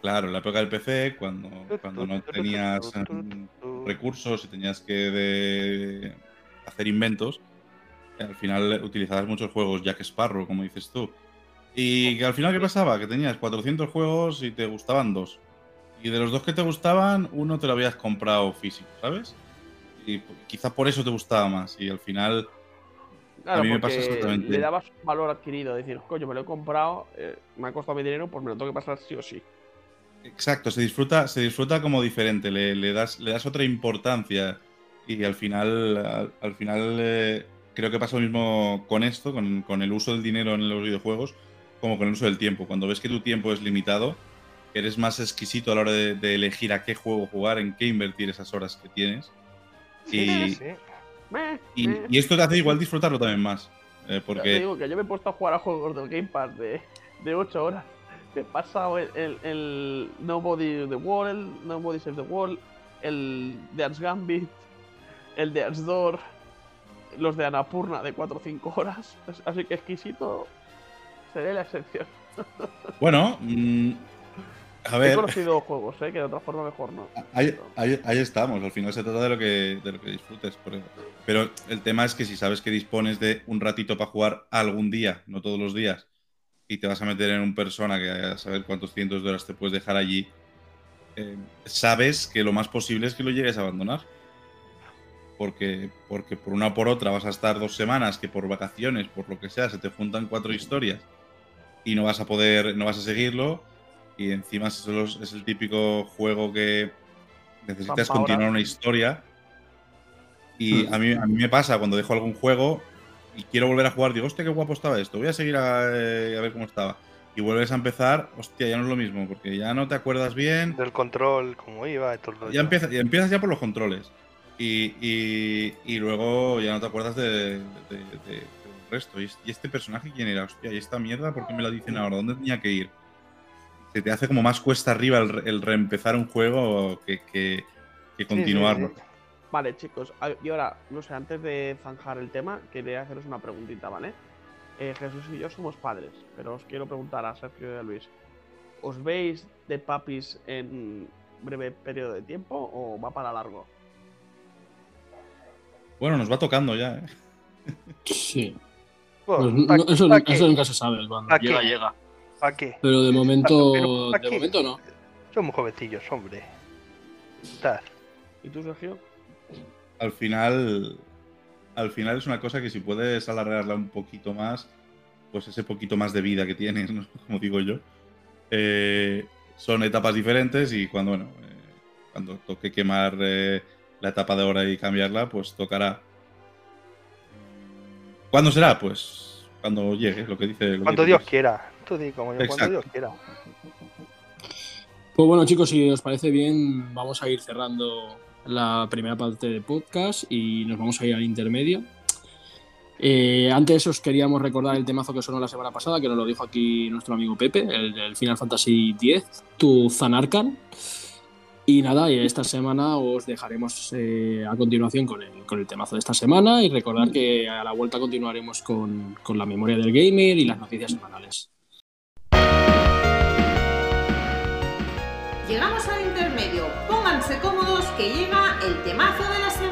Speaker 2: Claro, en la época del PC, cuando, cuando no tenías recursos y tenías que de- hacer inventos, al final utilizabas muchos juegos Jack Sparrow, como dices tú. Y que al final, ¿qué pasaba? Que tenías 400 juegos y te gustaban dos. Y de los dos que te gustaban, uno te lo habías comprado físico, ¿sabes? Y p- quizá por eso te gustaba más. Y al final,
Speaker 4: Claro,
Speaker 2: mí me pasa exactamente.
Speaker 4: le dabas valor adquirido, decir, coño, me lo he comprado, eh, me ha costado mi dinero, pues me lo tengo que pasar sí o sí.
Speaker 2: Exacto, se disfruta, se disfruta como diferente, le, le das, le das otra importancia. Y al final, al, al final eh, creo que pasa lo mismo con esto, con, con el uso del dinero en los videojuegos, como con el uso del tiempo. Cuando ves que tu tiempo es limitado, eres más exquisito a la hora de, de elegir a qué juego jugar, en qué invertir esas horas que tienes. Y,
Speaker 3: Sí,
Speaker 4: Meh,
Speaker 2: y- esto te hace igual disfrutarlo también más. eh,
Speaker 4: Ya te
Speaker 2: porque
Speaker 4: digo que yo me he puesto a jugar a juegos del Game Pass de, de 8 horas. Me he pasado el, el, el Nobody the World, Nobody Save the World, el Dance Gambit, el Dance Door, los de Anapurna de 4 o 5 horas. Así que exquisito seré la excepción.
Speaker 2: Bueno, mm, a
Speaker 4: He
Speaker 2: ver,
Speaker 4: conocido juegos, ¿eh? que de otra forma mejor no.
Speaker 2: ahí, ahí- ahí estamos. Al final se trata de lo que, de lo que disfrutes. Pero el tema es que si sabes que dispones de un ratito para jugar algún día, no todos los días, y te vas a meter en un persona que a saber cuántos cientos de horas te puedes dejar allí, eh, sabes que lo más posible es que lo llegues a abandonar. Porque, porque por una o por otra vas a estar dos semanas, que por vacaciones, por lo que sea, se te juntan cuatro historias y no vas a poder, no vas a seguirlo. Y encima es, es el típico juego que necesitas continuar una historia. Y a mí, a mí me pasa cuando dejo algún juego y quiero volver a jugar, digo, hostia, qué guapo estaba esto, voy a seguir a, eh, a ver cómo estaba. Y vuelves a empezar, hostia, ya no es lo mismo, porque ya no te acuerdas bien,
Speaker 3: Del control, cómo iba, y todo
Speaker 2: ya, empieza, ya empiezas ya por los controles. Y, y- y luego ya no te acuerdas de, de- resto. ¿Y, es- y este personaje quién era? Hostia, ¿y esta mierda por qué me la dicen ahora? ¿Dónde tenía que ir? Se te hace como más cuesta arriba el, el reempezar un juego que, que- que
Speaker 3: Sí, sí,
Speaker 2: continuarlo.
Speaker 3: sí.
Speaker 4: Vale, chicos, y ahora, no sé, antes de zanjar el tema, quería haceros una preguntita, ¿vale? Eh, Jesús y yo somos padres, pero os quiero preguntar a Sergio y a Luis, ¿os veis de papis en breve periodo de tiempo o va para largo?
Speaker 2: Bueno, nos va tocando ya, ¿eh?
Speaker 1: Sí. Pues
Speaker 3: ¿pa-
Speaker 1: no- eso, eso nunca se sabe. Cuando
Speaker 3: ¿Pa'
Speaker 1: llega,
Speaker 3: qué?
Speaker 1: llega.
Speaker 3: ¿Pa' qué?
Speaker 1: Pero de momento,
Speaker 3: pero ¿pa'
Speaker 1: de momento no.
Speaker 3: Somos jovencillos, hombre. Estás.
Speaker 4: ¿Y tú, Sergio?
Speaker 2: Al final, al final es una cosa que si puedes alargarla un poquito más, pues ese poquito más de vida que tienes, ¿no? como digo yo, eh, son etapas diferentes y cuando, bueno, eh, cuando toque quemar eh, la etapa de hora y cambiarla, pues tocará. ¿Cuándo será? Pues cuando llegue, lo que dice. lo que
Speaker 3: Cuando Dios quiera. Tú di como yo, cuando
Speaker 2: Exacto.
Speaker 3: Dios quiera.
Speaker 1: Pues bueno, chicos, si os parece bien, vamos a ir cerrando la primera parte del podcast y nos vamos a ir al intermedio. Eh, antes os queríamos recordar el temazo que sonó la semana pasada, que nos lo dijo aquí nuestro amigo Pepe, el Final Fantasy X, tu Zanarkan. Y nada, esta semana os dejaremos eh, a continuación con el, con el temazo de esta semana y recordar que a la vuelta continuaremos con, con la memoria del gamer y las noticias semanales.
Speaker 5: Llegamos al intermedio. Cómodos que llega el temazo de la semana.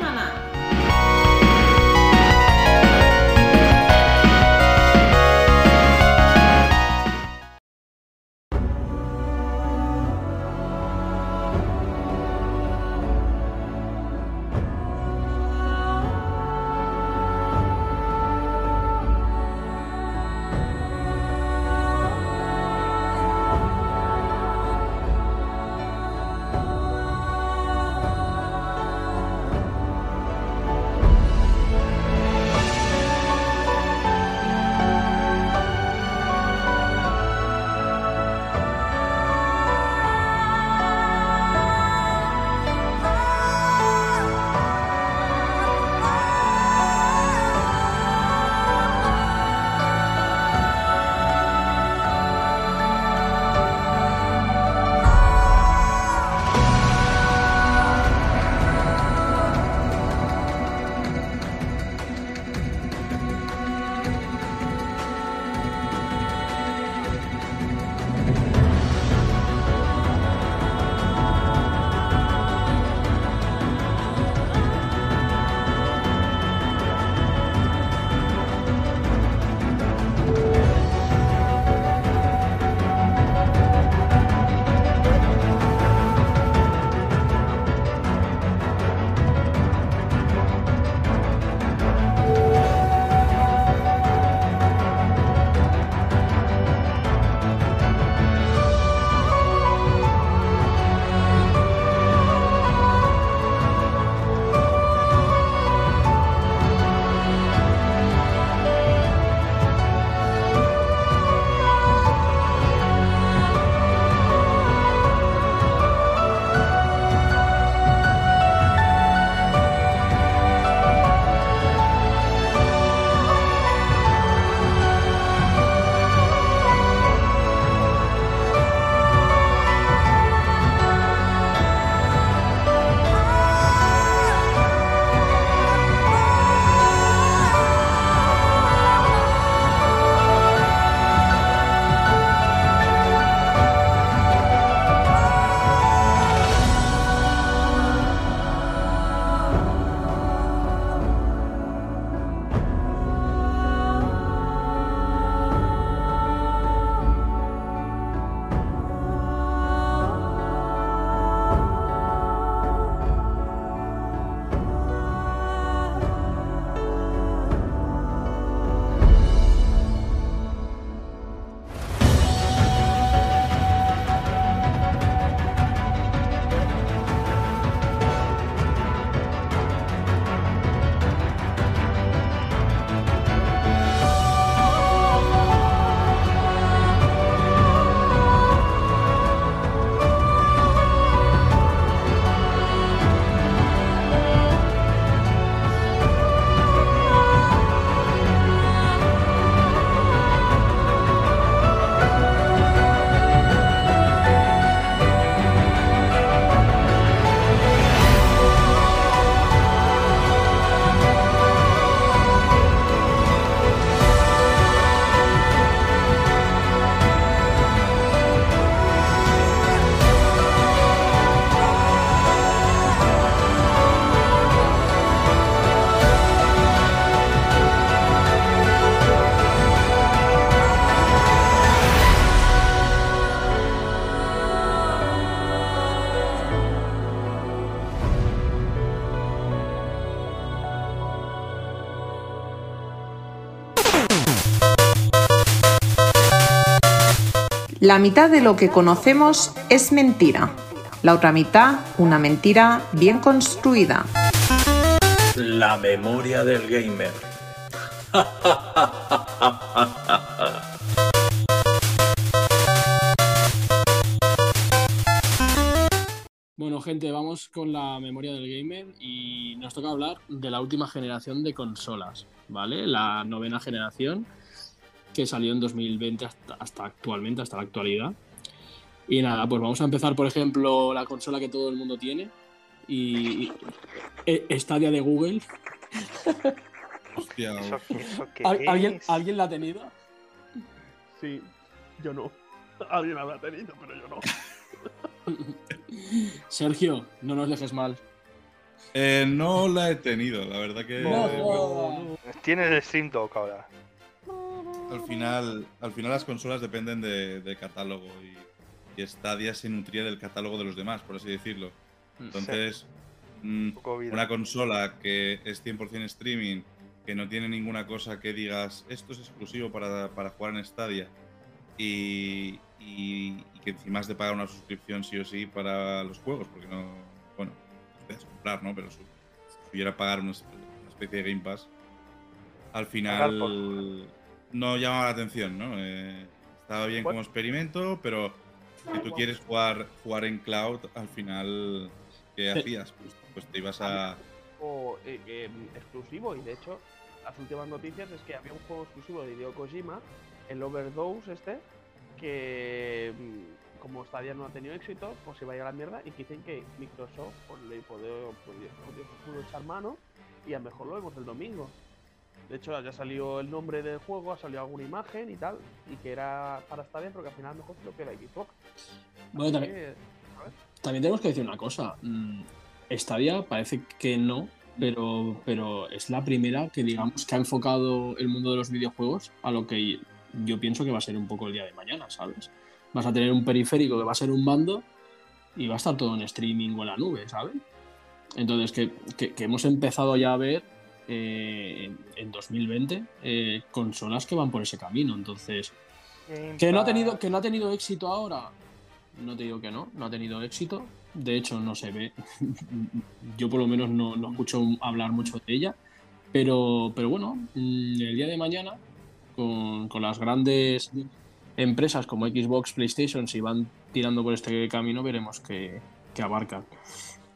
Speaker 5: La mitad de lo que conocemos es mentira. La otra mitad, una mentira bien construida.
Speaker 6: La memoria del gamer.
Speaker 1: Bueno, gente, vamos con la memoria del gamer y nos toca hablar de la última generación de consolas, ¿vale? La novena generación que salió en 2020 hasta, hasta actualmente, hasta la actualidad. Y nada, pues vamos a empezar, por ejemplo, la consola que todo el mundo tiene y, y- e- Stadia de Google.
Speaker 2: Hostia,
Speaker 3: ¿Eso,
Speaker 2: uf.
Speaker 3: eso qué
Speaker 1: ¿Al- ¿Alguien? ¿Alguien la ha tenido?
Speaker 4: Sí, yo no. Alguien habrá tenido, pero yo no.
Speaker 1: Sergio, no nos dejes mal.
Speaker 2: Eh, no la he tenido, la verdad que
Speaker 1: No,
Speaker 2: eh,
Speaker 1: no.
Speaker 3: Tienes el Stream ahora.
Speaker 2: Al final al final las consolas dependen de, de catálogo y, y Stadia se nutría del catálogo de los demás, por así decirlo. Entonces, mm,
Speaker 3: poco vida.
Speaker 2: una consola que es 100% streaming, que no tiene ninguna cosa que digas esto es exclusivo para, para jugar en Stadia y, y- y que encima has de pagar una suscripción sí o sí para los juegos, porque no, bueno, puedes comprar, ¿no? Pero si pudiera pagar una, una especie de Game Pass, al final no llamaba la atención, ¿no? Eh, estaba bien como experimento, pero si tú quieres jugar, jugar en cloud, al final, ¿qué hacías? Pues, pues te ibas a...
Speaker 4: O, eh, eh, exclusivo, y de hecho, las últimas noticias es que había un juego exclusivo de Hideo Kojima, el Overdose este, que mm, como Stadia no ha tenido éxito, pues se va a ir a la mierda y que dicen que Microsoft pues, le puede, pudo echar mano y a lo mejor lo vemos el domingo. De hecho, ya salió el nombre del juego, ha salido alguna imagen y tal, y que era para Stadia, pero que al final mejor lo que la Xbox.
Speaker 1: Bueno, también,
Speaker 4: que,
Speaker 1: también tenemos que decir una cosa. Mm, Stadia parece que no, pero, pero es la primera que digamos que ha enfocado el mundo de los videojuegos a lo que yo pienso que va a ser un poco el día de mañana, ¿sabes? Vas a tener un periférico que va a ser un mando y va a estar todo en streaming o en la nube, ¿sabes? Entonces, que, que- que hemos empezado ya a ver eh, en, en 2020 eh, consolas que van por ese camino. Entonces,
Speaker 3: Game
Speaker 1: ¿Que no, ha tenido, ¿Que no ha tenido éxito ahora? No te digo que no, no ha tenido éxito. De hecho, no se ve. Yo por lo menos no, no escucho hablar mucho de ella. Pero, pero bueno, mm, el día de mañana, con, con las grandes empresas como Xbox, PlayStation, si van tirando por este camino, veremos que, que abarcan.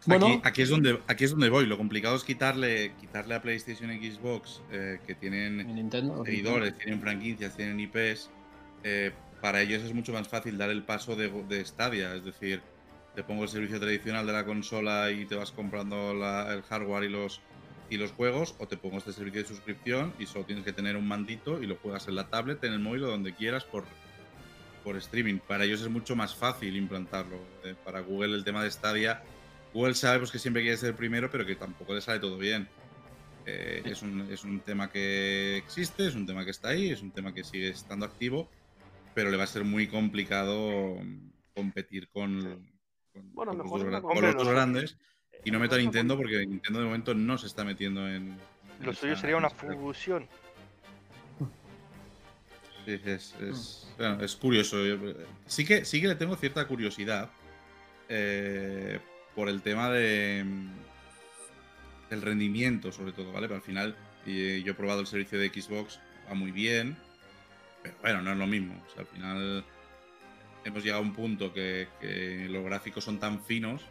Speaker 1: Bueno,
Speaker 2: Aquí, aquí es donde, aquí es donde voy. Lo complicado es quitarle, quitarle a PlayStation y Xbox, eh, que tienen
Speaker 1: en Nintendo.
Speaker 2: seguidores, tienen franquicias, tienen IPs, eh, para ellos es mucho más fácil dar el paso de, de Stadia. Es decir, te pongo el servicio tradicional de la consola y te vas comprando la- el hardware y los, y los juegos, o te pongo este servicio de suscripción y solo tienes que tener un mandito y lo juegas en la tablet, en el móvil o donde quieras por, por streaming. Para ellos es mucho más fácil implantarlo. Eh, para Google el tema de Stadia, Google sabe pues, que siempre quiere ser el primero, pero que tampoco le sale todo bien. Eh, es, un, es un tema que existe, es un tema que está ahí, es un tema que sigue estando activo, pero le va a ser muy complicado competir con, con-
Speaker 4: Bueno,
Speaker 2: con los,
Speaker 4: mejor
Speaker 2: con los- grandes. Y no meto a Nintendo porque Nintendo de momento no se está metiendo en. en
Speaker 3: Lo suyo
Speaker 2: esa-
Speaker 3: sería una fusión.
Speaker 2: Sí, es, es, bueno, es curioso. Sí que, sí que le tengo cierta curiosidad eh, por el tema de del rendimiento, sobre todo, ¿vale? Pero al final, eh, yo he probado el servicio de Xbox, va muy bien, pero bueno, no es lo mismo. O sea, al final hemos llegado a un punto que, los gráficos son tan finos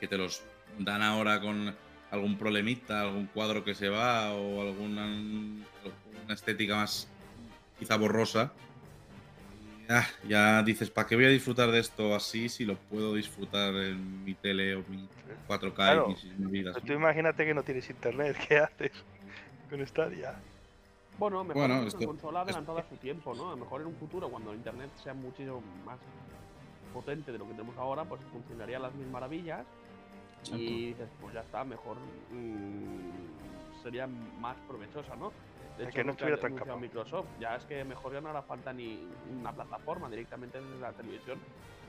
Speaker 2: que te los dan ahora con algún problemita, algún cuadro que se va o alguna una estética más quizá borrosa. Ah, ya dices, ¿para qué voy a disfrutar de esto así si lo puedo disfrutar en mi tele o mi 4K
Speaker 3: Claro.
Speaker 2: y mis, mis vidas?
Speaker 3: Pero tú imagínate que no tienes internet, ¿qué haces con Stadia?
Speaker 4: Bueno, mejor
Speaker 2: Bueno,
Speaker 4: una
Speaker 2: esto-
Speaker 4: consola adelantada a su tiempo, ¿no? A lo mejor en un futuro, cuando el internet sea muchísimo más potente de lo que tenemos ahora, pues funcionaría a las mil maravillas.
Speaker 1: Exacto.
Speaker 4: Y dices, pues ya está, mejor mm, sería más provechosa, ¿no? De
Speaker 3: Que no estuviera tan capaz.
Speaker 4: Microsoft, ya es que mejor ya no hará falta ni una plataforma, directamente desde la televisión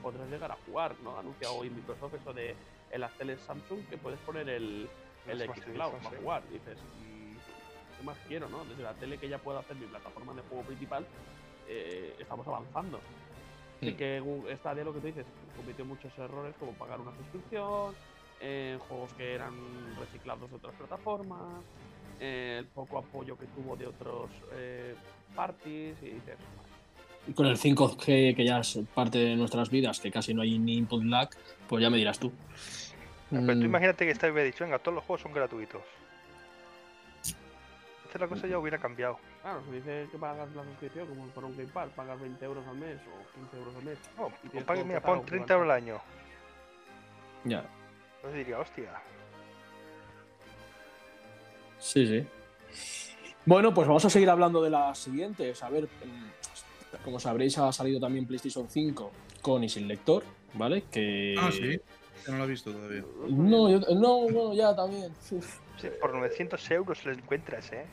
Speaker 4: podrás llegar a jugar, ¿no? Ha anunciado hoy Microsoft eso de en las teles Samsung que puedes poner el, el Xcloud para
Speaker 3: sí.
Speaker 4: jugar. Dices, mm, ¿qué más quiero, no? Desde la tele que ya puedo hacer mi plataforma de juego principal, eh, estamos avanzando. Así
Speaker 1: Mm.
Speaker 4: que Gu- Stadia, lo que tú dices, cometió muchos errores como pagar una suscripción, en juegos que eran reciclados de otras plataformas, eh, el poco apoyo que tuvo de otros eh, parties y dices,
Speaker 1: Y con el 5G, que ya es parte de nuestras vidas, que casi no hay ni input lag, pues ya me dirás tú.
Speaker 3: Pero tú
Speaker 1: Mm,
Speaker 3: imagínate que esta hubiera dicho, venga, todos los juegos son gratuitos. Entonces la cosa ya hubiera cambiado.
Speaker 4: claro, se dice que pagas la suscripción como por un Game Pass, pagas 20 euros al mes o 15 euros al mes.
Speaker 3: No,
Speaker 4: Y
Speaker 3: pague, mira, pon 30
Speaker 4: igual.
Speaker 3: euros al año.
Speaker 1: Ya.
Speaker 3: Entonces diría, hostia.
Speaker 1: Sí, sí. Bueno, pues vamos a seguir hablando de las siguientes. A ver, mm, como sabréis, ha salido también PlayStation 5 con y sin lector, ¿vale? Que...
Speaker 2: Ah, sí. Que no lo he visto todavía.
Speaker 1: No, yo- no, bueno, ya también. Uf.
Speaker 3: Sí, por 900 euros lo encuentras, ¿eh?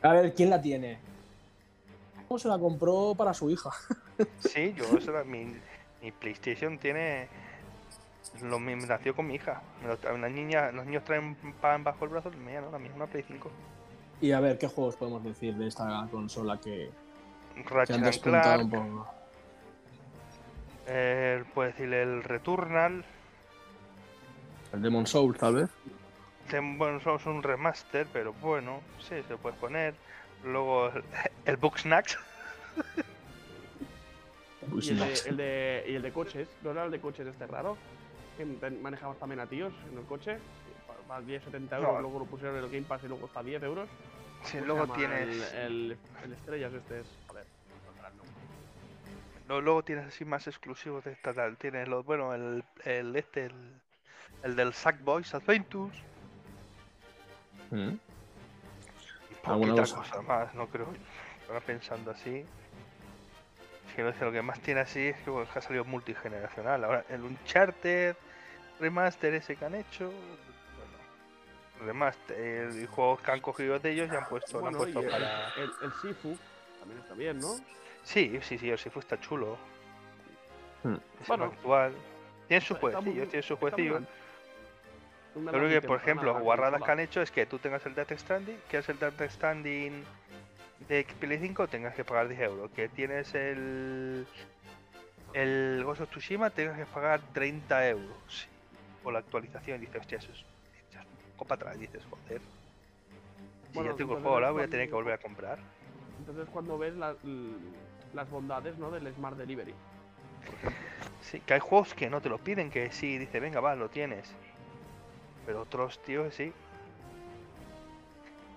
Speaker 1: A ver, ¿quién la tiene? ¿Cómo se la compró para su hija?
Speaker 3: Sí, yo, era- mi, mi PlayStation tiene... Lo mismo, nació con mi hija. Me lo tra- Una niña, los niños traen pan bajo el brazo, la mía no, la una Play 5.
Speaker 1: Y a ver, ¿qué juegos podemos decir de esta consola que, que
Speaker 3: Ratchet
Speaker 1: despuntado
Speaker 3: Clank,
Speaker 1: un poco?
Speaker 3: eh, puedes decirle el Returnal,
Speaker 1: El Demon Soul, tal vez.
Speaker 3: Bueno, somos un remaster, pero bueno, sí, se puede poner. Luego el, el Bugsnax.
Speaker 1: Uy,
Speaker 4: Y el, de, el, de, y el de coches, ¿no era el de coches este raro? Que manejabas también a tíos en el coche, 10, 70 euros,
Speaker 3: No.
Speaker 4: luego lo pusieron en el Game Pass y luego está 10 euros.
Speaker 3: Sí,
Speaker 4: ¿Cómo se
Speaker 3: luego tienes.
Speaker 4: El, el, el Estrellas este es, joder, no
Speaker 3: luego tienes así más exclusivos de esta tal. Tienes los, bueno, el, el este, el, el del Sackboys Adventures.
Speaker 1: Mm.
Speaker 3: Y
Speaker 1: Alguna
Speaker 3: poquita
Speaker 1: cosa.
Speaker 3: cosa más, no creo. Ahora pensando así. No sé, lo que más tiene así es que, bueno, que ha salido multigeneracional. Ahora, el Uncharted remaster ese que han hecho. Bueno, remaster, y juegos que han cogido de ellos y han puesto, han
Speaker 4: Bueno, y el,
Speaker 3: para.
Speaker 4: el, el Sifu también está bien, ¿no?
Speaker 3: Sí, sí, sí, el Sifu está chulo.
Speaker 1: Hmm.
Speaker 3: Es
Speaker 4: Bueno.
Speaker 3: actual. Tiene sus jueguecillos, tiene sus jueguecillos. Yo creo que,
Speaker 4: buena
Speaker 3: por ejemplo, guarradas que han hecho es que tú tengas el Death Stranding, que es el Death Stranding de Play 5, tengas que pagar 10 euros. Que tienes el. El Ghost of Tsushima, tengas que pagar 30 euros. Por la actualización, y dices, hostia, eso es. para atrás, dices, joder. Si ya tengo el juego ahora, voy a tener que volver a comprar.
Speaker 4: Entonces cuando ves la- las bondades ¿no? del Smart Delivery.
Speaker 3: Sí, que hay juegos que no te lo piden, que sí, dice, venga, va, lo tienes. Pero otros, tío, sí.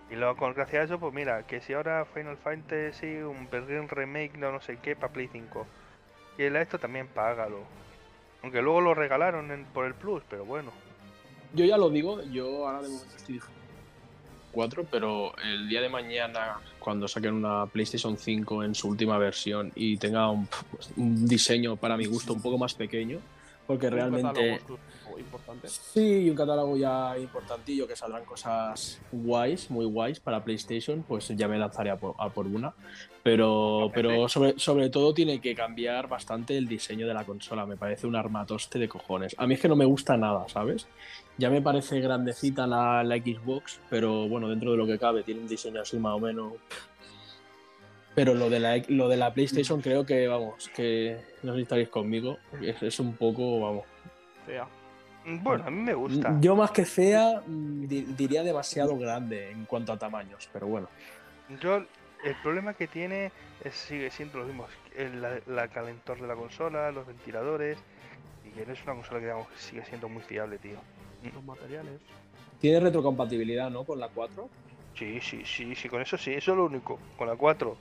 Speaker 3: Y luego, con gracias a eso, pues mira, que si ahora Final Fantasy, un Berlin Remake, no, no sé qué, para Play 5. Y el esto también págalo. Aunque luego lo regalaron en- por el Plus, pero bueno.
Speaker 1: Yo ya lo digo, yo ahora de momento estoy 4, pero el día de mañana, cuando saquen una PlayStation 5 en su última versión y tenga un, un diseño para mi gusto un poco más pequeño, porque realmente
Speaker 4: importante.
Speaker 1: sí, y un catálogo ya importantillo que saldrán cosas guays, muy guays para PlayStation, pues ya me lanzaré a por, a por una. Pero, pero sobre, sobre todo tiene que cambiar bastante el diseño de la consola. Me parece un armatoste de cojones. A mí es que no me gusta nada, ¿sabes? Ya me parece grandecita la, la Xbox, pero bueno, dentro de lo que cabe, tiene un diseño así más o menos. Pero lo de la, lo de la PlayStation creo que, vamos, que no sé si estaréis conmigo, es, es un poco, vamos.
Speaker 4: Fea.
Speaker 3: Mm, Bueno, a mí me gusta.
Speaker 1: Yo más que fea, mm, di- diría demasiado grande en cuanto a tamaños, pero bueno.
Speaker 3: Yo, el problema que tiene es, sigue siendo lo mismo. el- La, la calentor de la consola, los ventiladores. Y que no es una consola que digamos, que sigue siendo muy fiable, tío.
Speaker 4: Los materiales.
Speaker 1: Tiene retrocompatibilidad, ¿no? Con la 4.
Speaker 3: Sí, sí, sí, sí, con eso sí, eso es lo único. Con la 4.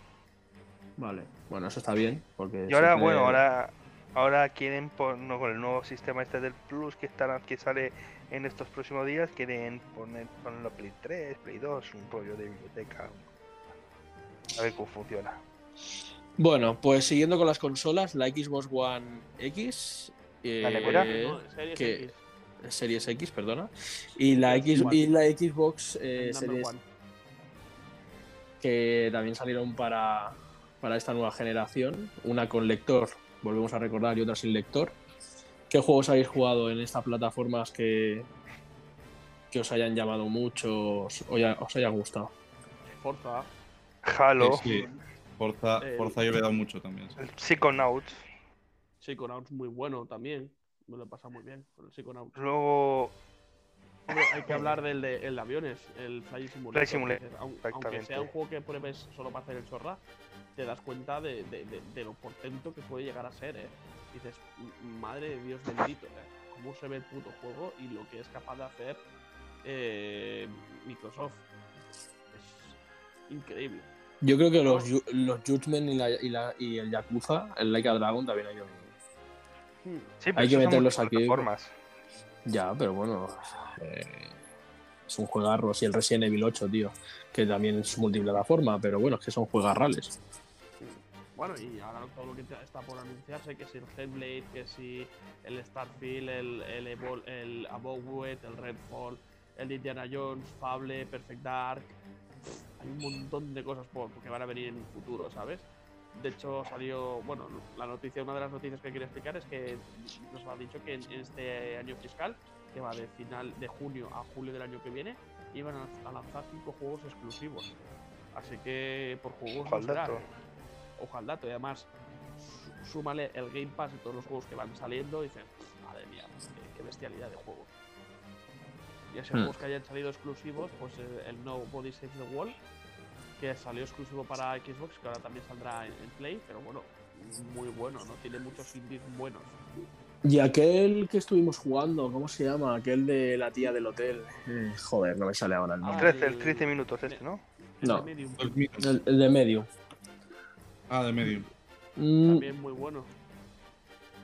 Speaker 1: Vale. Bueno, eso está bien, porque.
Speaker 3: Y ahora,
Speaker 1: siempre-
Speaker 3: bueno, ahora ahora quieren poner con el nuevo sistema este del Plus que estará, que sale en estos próximos días, quieren poner ponerlo Play 3, Play 2, un rollo de biblioteca. A ver cómo funciona.
Speaker 1: Bueno, pues siguiendo con las consolas, la Xbox One X. eh,
Speaker 3: ¿La?
Speaker 4: No, Series
Speaker 1: que-
Speaker 4: X.
Speaker 1: Series X, perdona. Y la, X, y la Xbox eh, Series
Speaker 4: one.
Speaker 1: que también salieron para, para esta nueva generación. Una con lector, volvemos a recordar, y otra sin lector. ¿Qué juegos habéis jugado en estas plataformas que, que os hayan llamado mucho os, o ya- os hayan gustado?
Speaker 4: Forza.
Speaker 3: Halo,
Speaker 2: Sí, Forza,
Speaker 4: El-
Speaker 2: Forza yo le he dado mucho también. sí.
Speaker 3: El Psychonauts.
Speaker 4: Psychonauts muy bueno también. Me lo he pasado muy bien con el Psychonauts.
Speaker 3: Luego,
Speaker 4: Hombre, hay que hablar del de, el de aviones, el Flight Simulator.
Speaker 3: Flight Simulator,
Speaker 4: que, aun- Aunque
Speaker 3: exactamente.
Speaker 4: sea un juego que pruebes solo para hacer el chorra, te das cuenta de, de- de- de lo portento que puede llegar a ser, ¿eh? Y dices, "M- madre de Dios bendito, ¿eh? Cómo se ve el puto juego y lo que es capaz de hacer eh, Microsoft. Es increíble.
Speaker 1: Yo creo que los, los Judgment y, la- y, la- y el Yakuza, el Like a Dragon también hay que
Speaker 4: Hmm.
Speaker 3: sí,
Speaker 1: Hay que meterlos aquí.
Speaker 3: multiplataformas.
Speaker 1: Ya, pero bueno. eh, es un juegarro, y el Resident Evil 8, tío. Que también es multiplataforma, pero bueno, es que son juegarrales.
Speaker 4: Bueno, y ahora todo lo que está por anunciarse, que si el Hellblade, que si el Starfield, el, el, Evol- el Abowed, el Redfall, el Indiana Jones, Fable, Perfect Dark. Hay un montón de cosas por, que van a venir en el futuro, ¿sabes? De hecho, salió, bueno, la noticia, una de las noticias que quiero explicar es que nos ha dicho que en, este año fiscal, que va de final de junio a julio del año que viene, iban a, lanzar cinco juegos exclusivos. Así que por juegos no será,
Speaker 3: dato.
Speaker 4: Ojo al dato. Y además, sú- súmale el Game Pass y todos los juegos que van saliendo y dices, madre mía, qué, qué bestialidad de juegos. Y así
Speaker 1: Hmm.
Speaker 4: juegos que hayan salido exclusivos, pues eh, el No Body Saves the Wall, que salió exclusivo para Xbox, que ahora también saldrá en, en Play, pero bueno, muy bueno, ¿no? Tiene muchos indies buenos.
Speaker 1: Y aquel que estuvimos jugando, ¿cómo se llama? Aquel de la tía del hotel. Eh, joder, no me sale ahora el nombre.
Speaker 4: Ah,
Speaker 3: 13, el
Speaker 4: el-
Speaker 3: 13 minutos este, ¿no?
Speaker 4: El
Speaker 1: No. el de medio.
Speaker 2: Ah, de medio.
Speaker 1: Mm,
Speaker 4: también muy bueno.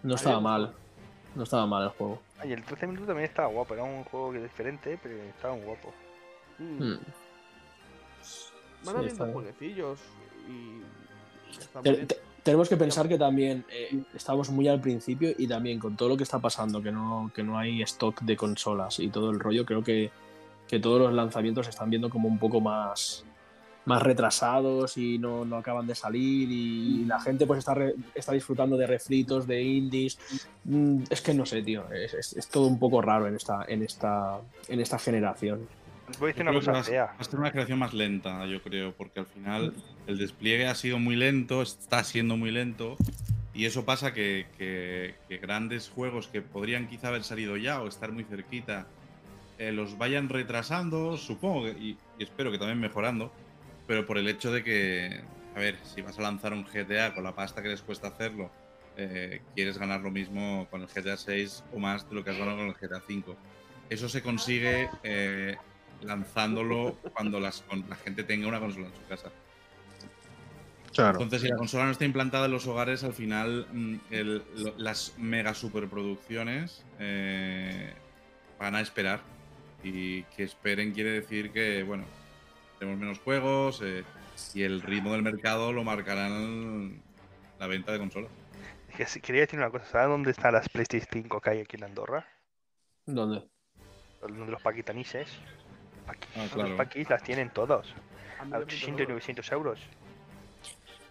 Speaker 1: no estaba mal. No estaba mal el juego.
Speaker 3: Ay, el 13 minutos también estaba guapo. Era un juego que diferente, pero estaba un guapo.
Speaker 4: Mm.
Speaker 1: Mm.
Speaker 4: Van
Speaker 1: Sí,
Speaker 4: habiendo jueguecillos y.
Speaker 1: Te- te- tenemos que pensar que también eh, estamos muy al principio y también con todo lo que está pasando, que no, que no hay stock de consolas y todo el rollo, creo que, que todos los lanzamientos se están viendo como un poco más, más retrasados y no, no acaban de salir y la gente pues está, re- está disfrutando de refritos, de indies. Mm, Es que no sé, tío, es, es- es todo un poco raro en esta, en esta, en esta generación.
Speaker 3: Os voy a decir
Speaker 2: Yo
Speaker 3: una cosa
Speaker 2: a-
Speaker 3: fea.
Speaker 2: va a ser una creación más lenta, yo creo, porque al final el despliegue ha sido muy lento, está siendo muy lento, y eso pasa que, que- que grandes juegos que podrían quizá haber salido ya o estar muy cerquita, eh, los vayan retrasando, supongo, que- y, y espero que también mejorando, pero por el hecho de que, a ver, si vas a lanzar un GTA con la pasta que les cuesta hacerlo, eh, quieres ganar lo mismo con el GTA 6 o más de lo que has ganado con el GTA 5. Eso se consigue eh, lanzándolo cuando las, con- la gente tenga una consola en su casa.
Speaker 1: Claro.
Speaker 2: Entonces, si la consola no está implantada en los hogares, al final mm, el- lo- las mega superproducciones eh, van a esperar. Y que esperen quiere decir que, bueno, tenemos menos juegos eh, y el ritmo del mercado lo marcarán la venta de consolas.
Speaker 3: Quería decir una cosa. ¿Sabes dónde están las PlayStation 5 que hay aquí en Andorra?
Speaker 1: ¿Dónde?
Speaker 3: Donde los paquitanises. Paqui-
Speaker 2: Ah,
Speaker 3: Los paquis las tienen todos.
Speaker 4: A
Speaker 3: A
Speaker 4: 1900
Speaker 3: 800 y
Speaker 4: euros.
Speaker 3: 900 euros.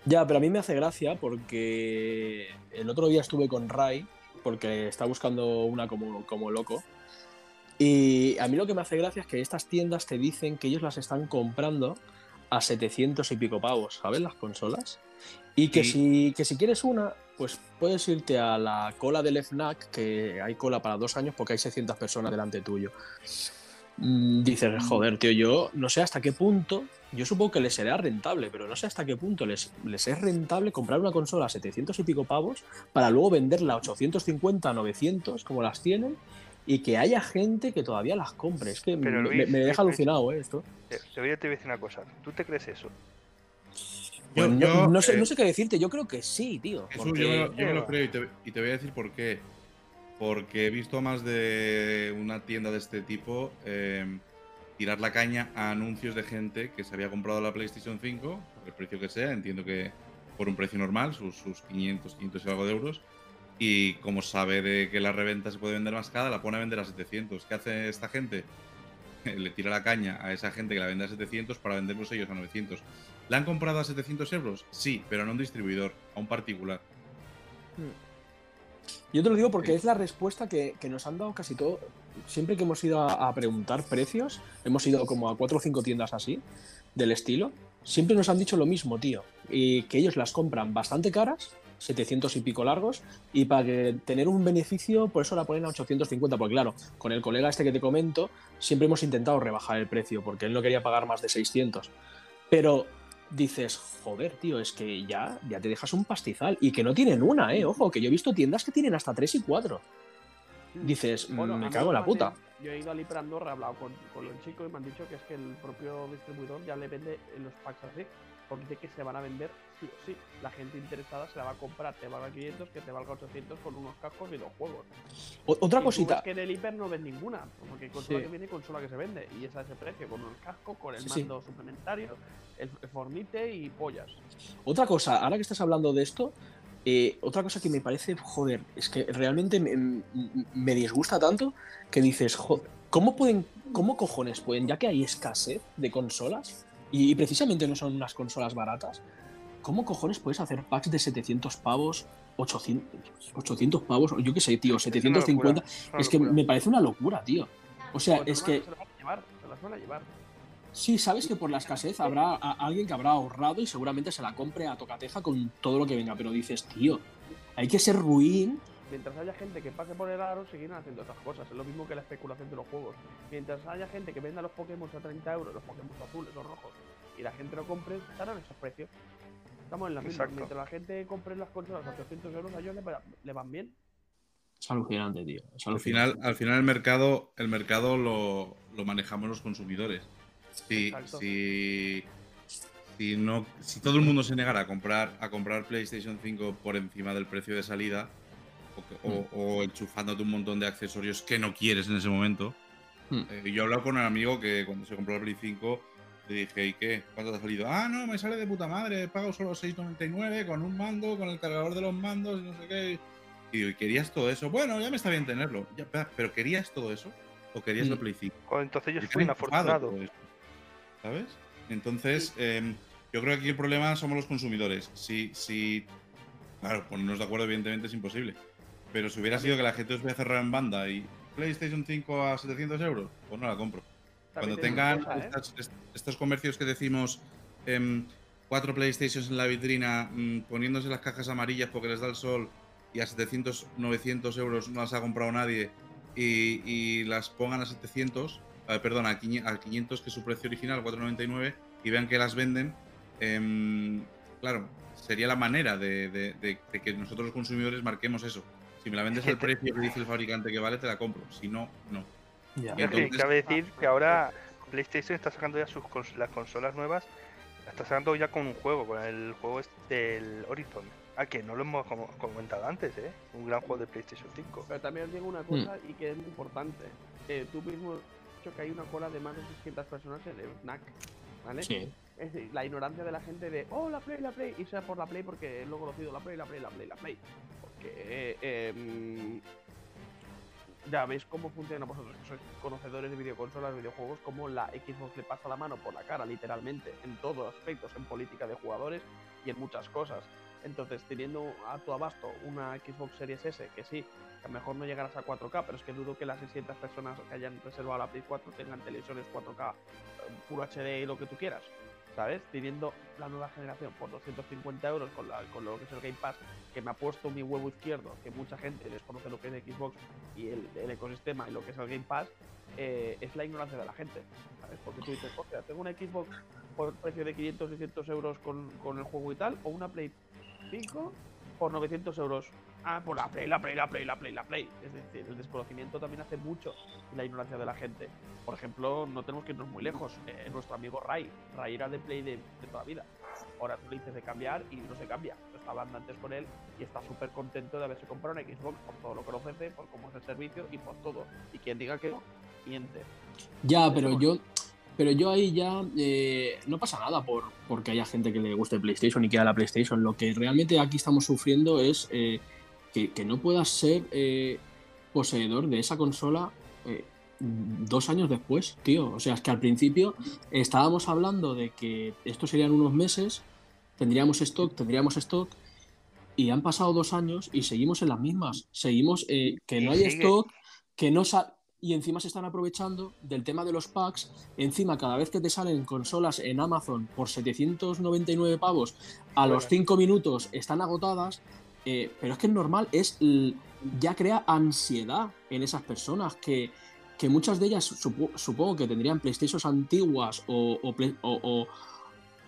Speaker 1: Ya, pero a mí me hace gracia porque el otro día estuve con Rai, porque está buscando una como, como loco. Y a mí lo que me hace gracia es que estas tiendas te dicen que ellos las están comprando a 700 y pico pavos, ¿sabes? Las consolas. Y que,
Speaker 2: Sí.
Speaker 1: si, que si quieres una, pues puedes irte a la cola del FNAC, que hay cola para dos años porque hay 600 personas delante tuyo. Mm, Dices, joder, tío, yo no sé hasta qué punto, yo supongo que les será rentable, pero no sé hasta qué punto les, les es rentable comprar una consola a 700 y pico pavos para luego venderla a 850, 900, como las tienen, y que haya gente que todavía las compre. Es que
Speaker 3: Pero,
Speaker 1: me,
Speaker 3: Luis,
Speaker 1: me- me
Speaker 3: Luis,
Speaker 1: deja
Speaker 3: Luis.
Speaker 1: alucinado ¿eh? esto.
Speaker 3: Te voy a decir una cosa. ¿Tú te crees eso?
Speaker 2: Yo-
Speaker 1: no,
Speaker 2: yo,
Speaker 1: no sé,
Speaker 2: eh,
Speaker 1: no sé qué decirte, yo creo que sí, tío. Porque-
Speaker 2: yo, me lo, yo me lo
Speaker 3: Eva.
Speaker 2: creo y te, y te voy a decir por qué. Porque he visto a más de una tienda de este tipo eh, tirar la caña a anuncios de gente que se había comprado la PlayStation 5, por el precio que sea, entiendo que por un precio normal, sus, sus 500, 500 y algo de euros. Y como sabe de que la reventa se puede vender más cara, la pone a vender a 700. ¿Qué hace esta gente? Le tira la caña a esa gente que la vende a 700 para venderlos ellos a 900. ¿La han comprado a 700 euros? Sí, pero no a un distribuidor, a un particular.
Speaker 1: Yo te lo digo porque
Speaker 2: Sí.
Speaker 1: es la respuesta que, que nos han dado casi todo. Siempre que hemos ido a, a preguntar precios, hemos ido como a cuatro o cinco tiendas así, del estilo, siempre nos han dicho lo mismo, tío. Y que ellos las compran bastante caras, 700 y pico largos, y para que tener un beneficio, por eso la ponen a 850. Porque claro, con el colega este que te comento, siempre hemos intentado rebajar el precio, porque él no quería pagar más de 600. Pero dices, joder, tío, es que ya, ya te dejas un pastizal. Y que no tienen una, ¿eh? Ojo, que yo he visto tiendas que tienen hasta 3 y 4. Dices, mm,
Speaker 4: Bueno,
Speaker 1: me cago en la puta.
Speaker 4: Yo he ido a Lipra Andorra, he hablado con, con los chicos y me han dicho que es que el propio distribuidor ya le vende los packs así, porque dice que se van a vender sí o sí. La gente interesada se la va a comprar, te valga 500, que te valga 800 con unos cascos y dos juegos.
Speaker 1: O- otra
Speaker 4: Y
Speaker 1: cosita.
Speaker 4: ves que en el hiper no ves ninguna, porque consola
Speaker 1: Sí.
Speaker 4: que viene, consola que se vende, y es a ese precio, con el casco, con el
Speaker 1: Sí, sí.
Speaker 4: mando suplementario, el, el formite y pollas.
Speaker 1: Otra cosa, ahora que estás hablando de esto, eh, otra cosa que me parece, joder, es que realmente me, me disgusta tanto que dices, joder, ¿cómo pueden, cómo cojones pueden, ya que hay escasez de consolas y, y precisamente no son unas consolas baratas, ¿cómo cojones puedes hacer packs de 700 pavos, 800, 800 pavos, yo qué sé, tío,
Speaker 3: Es una
Speaker 1: 750?
Speaker 3: locura, es
Speaker 1: Es que me parece una locura, tío. O sea,
Speaker 4: Pues
Speaker 1: es que
Speaker 4: la- Se la van a llevar, se las van a llevar.
Speaker 1: Sí, sabes que por la escasez habrá alguien que habrá ahorrado y seguramente se la compre a tocateja con todo lo que venga, pero dices, tío, hay que ser ruin.
Speaker 4: Mientras haya gente que pase por el aro, seguirán haciendo otras cosas. Es lo mismo que la especulación de los juegos. Mientras haya gente que venda los Pokémon a 30 euros, los Pokémon azules o rojos, y la gente lo compre, estarán esos precios. Estamos en la misma. Mientras la gente compre las consolas a 800 euros, a ellos le, va- le van bien.
Speaker 1: Es alucinante, tío. Es
Speaker 2: Al
Speaker 1: alucinante.
Speaker 2: final, al final el mercado, el mercado lo, lo manejamos los consumidores. Si, si, si no, si todo el mundo se negara a comprar, a comprar PlayStation 5 por encima del precio de salida, o, que- o- o enchufándote un montón de accesorios que no quieres en ese momento.
Speaker 1: Hmm.
Speaker 2: Eh, yo he hablado con un amigo que cuando se compró la Play 5 le dije, ¿y qué? ¿Cuánto te ha salido? Ah, no, me sale de puta madre, pago solo 6,99 con un mando, con el cargador de los mandos y no sé qué. Y digo, ¿y querías todo eso? Bueno, ya me está bien tenerlo. Ya, pero- ¿querías todo eso? ¿O querías la
Speaker 1: Mm.
Speaker 2: Play 5?
Speaker 3: Joder, entonces yo
Speaker 2: Y
Speaker 3: fui
Speaker 2: te han enfadado
Speaker 3: inafortunado.
Speaker 2: todo eso, ¿Sabes? Entonces, em, yo creo que aquí el problema somos los consumidores. Si, si, claro, ponernos de acuerdo, evidentemente es imposible. Pero si hubiera sido que la gente os hubiera cerrado en banda y PlayStation 5 a 700 euros, pues no la compro. Cuando
Speaker 4: También
Speaker 2: tengan
Speaker 4: cosa, ¿eh?
Speaker 2: estos comercios que decimos em, cuatro PlayStations en la vitrina mm, poniéndose las cajas amarillas porque les da el sol y a 700, 900 euros no las ha comprado nadie y, y las pongan a 700, eh, perdón, a 500, a 500 que es su precio original, 499, y vean que las venden, em, claro, sería la manera de, de- de- de que nosotros los consumidores marquemos eso. Si me la vendes al precio que dice el fabricante que vale, te la compro. Si no, no.
Speaker 1: Ya.
Speaker 2: Y
Speaker 3: Es que
Speaker 2: entonces-
Speaker 3: cabe decir que ahora PlayStation está sacando ya sus cons- las consolas nuevas, la está sacando ya con un juego, con el juego este del Horizon. Ah, que no lo hemos comentado antes, ¿eh? Un gran juego de PlayStation 5.
Speaker 4: Pero también os digo una cosa y que es muy importante. Eh, tú mismo has dicho que hay una cola de más de 600 personas en el snack. ¿Vale?
Speaker 1: Sí.
Speaker 4: Es decir, la ignorancia de la gente de, oh, la Play, la Play, y sea por la Play porque es lo conocido, la Play, la Play, la Play, la Play. Eh, em, ya veis cómo funciona vosotros, que sois conocedores de videoconsolas, videojuegos, cómo la Xbox le pasa la mano por la cara, literalmente, en todos aspectos, en política de jugadores y en muchas cosas. Entonces, teniendo a tu abasto una Xbox Series S, que sí, que a lo mejor no llegarás a 4K, pero es que dudo que las 600 personas que hayan reservado la Play 4 tengan televisores 4K, eh, Full HD y lo que tú quieras. ¿Sabes? Teniendo la nueva generación por 250 euros con, la, con lo que es el Game Pass, que me ha puesto mi huevo izquierdo, que mucha gente desconoce lo que es Xbox y el, el ecosistema y lo que es el Game Pass, eh, es la ignorancia de la gente. ¿Sabes? Porque tú dices, hostia, tengo una Xbox por precio de 500, 600 euros con, con el juego y tal, o una Play 5 por 900 euros. Ah, por la Play, la Play, la Play, la Play, la Play. Es decir, el desconocimiento también hace mucho y la ignorancia de la gente. Por ejemplo, no tenemos que irnos muy lejos. Eh, nuestro amigo Ray. Ray era de Play de, de toda la vida. Ahora tú le dices de cambiar y no se cambia. Yo estaba hablando antes con él y está súper contento de haberse comprado una Xbox por todo lo que ofrece, por cómo es el servicio y por todo. Y quien diga que no, miente.
Speaker 1: Ya, pero yo, pero yo ahí ya eh, no pasa nada por porque haya gente que le guste PlayStation y quiera la PlayStation. Lo que realmente aquí estamos sufriendo es eh, que, que no puedas ser eh, poseedor de esa consola eh, dos años después, tío. O sea, es que al principio estábamos hablando de que esto serían unos meses, tendríamos stock, tendríamos stock. Y han pasado dos años y seguimos en las mismas. Seguimos eh, que no hay stock, que no sa- y encima se están aprovechando del tema de los packs. Encima, cada vez que te salen consolas en Amazon por 799 pavos, a los 5 minutos están agotadas. Eh, pero es que es normal, es ya crea ansiedad en esas personas que, que muchas de ellas supo- supongo que tendrían PlayStations antiguas o, o- o-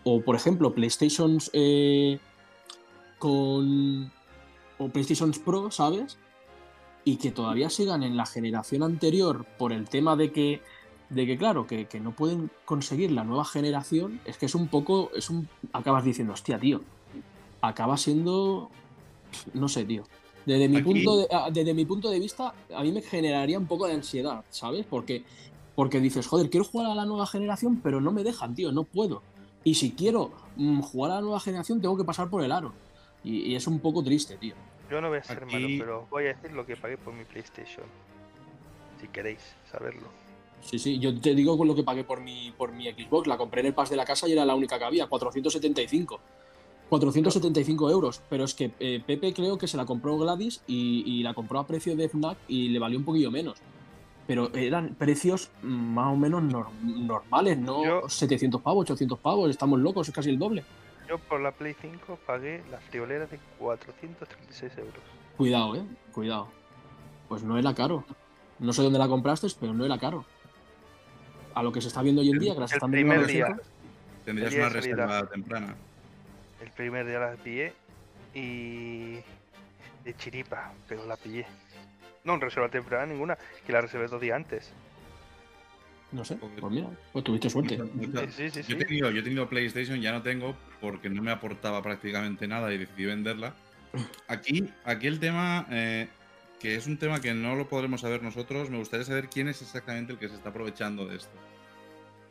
Speaker 1: o, por ejemplo, PlayStations eh, con. o PlayStations Pro, ¿sabes? Y que todavía sigan en la generación anterior por el tema de que. De que, claro, que, que no pueden conseguir la nueva generación, es que es un poco. Es un. Acabas diciendo, hostia, tío. Acaba siendo. No sé, tío. Desde mi,
Speaker 2: Aquí-
Speaker 1: punto de, ah, desde mi punto de vista, a mí me generaría un poco de ansiedad, ¿sabes? Porque, porque dices, joder, quiero jugar a la nueva generación, pero no me dejan, tío, no puedo. Y si quiero mm, jugar a la nueva generación, tengo que pasar por el aro. Y, y es un poco triste, tío.
Speaker 3: Yo no voy a ser malo, pero voy a decir lo que pagué por mi PlayStation. Si queréis saberlo.
Speaker 1: Sí, sí, yo te digo con lo que pagué por mi, por mi Xbox. La compré en el Pass de la casa y era la única que había, 475. 475 euros. Pero es que eh, Pepe creo que se la compró Gladys y, y la compró a precio de Fnac y le valió un poquillo menos. Pero eran precios mm, más o menos nor- normales, no
Speaker 3: Yo-
Speaker 1: 700 pavos, 800 pavos, estamos locos, es casi el doble.
Speaker 3: Yo por la Play 5 pagué la friolera de 436 euros.
Speaker 1: Cuidado, eh, cuidado. Pues no era caro. No sé dónde la compraste, pero no era caro. A lo que se está viendo hoy en día, que las
Speaker 3: El
Speaker 1: están vendiendo a
Speaker 3: primer día.
Speaker 1: 200.
Speaker 2: Tendrías una reserva temprana.
Speaker 3: El primer día la pillé y de chiripa, pero la pillé. No, en reserva temprana ninguna, que la reservé dos días antes.
Speaker 1: No sé,
Speaker 2: Porque-
Speaker 1: pues mira, pues tuviste suerte.
Speaker 3: Sí, sí, sí.
Speaker 2: Yo he, tenido, yo he tenido PlayStation, ya no tengo porque no me aportaba prácticamente nada y decidí venderla. Aquí, aquí el tema, eh, que es un tema que no lo podremos saber nosotros, me gustaría saber quién es exactamente el que se está aprovechando de esto.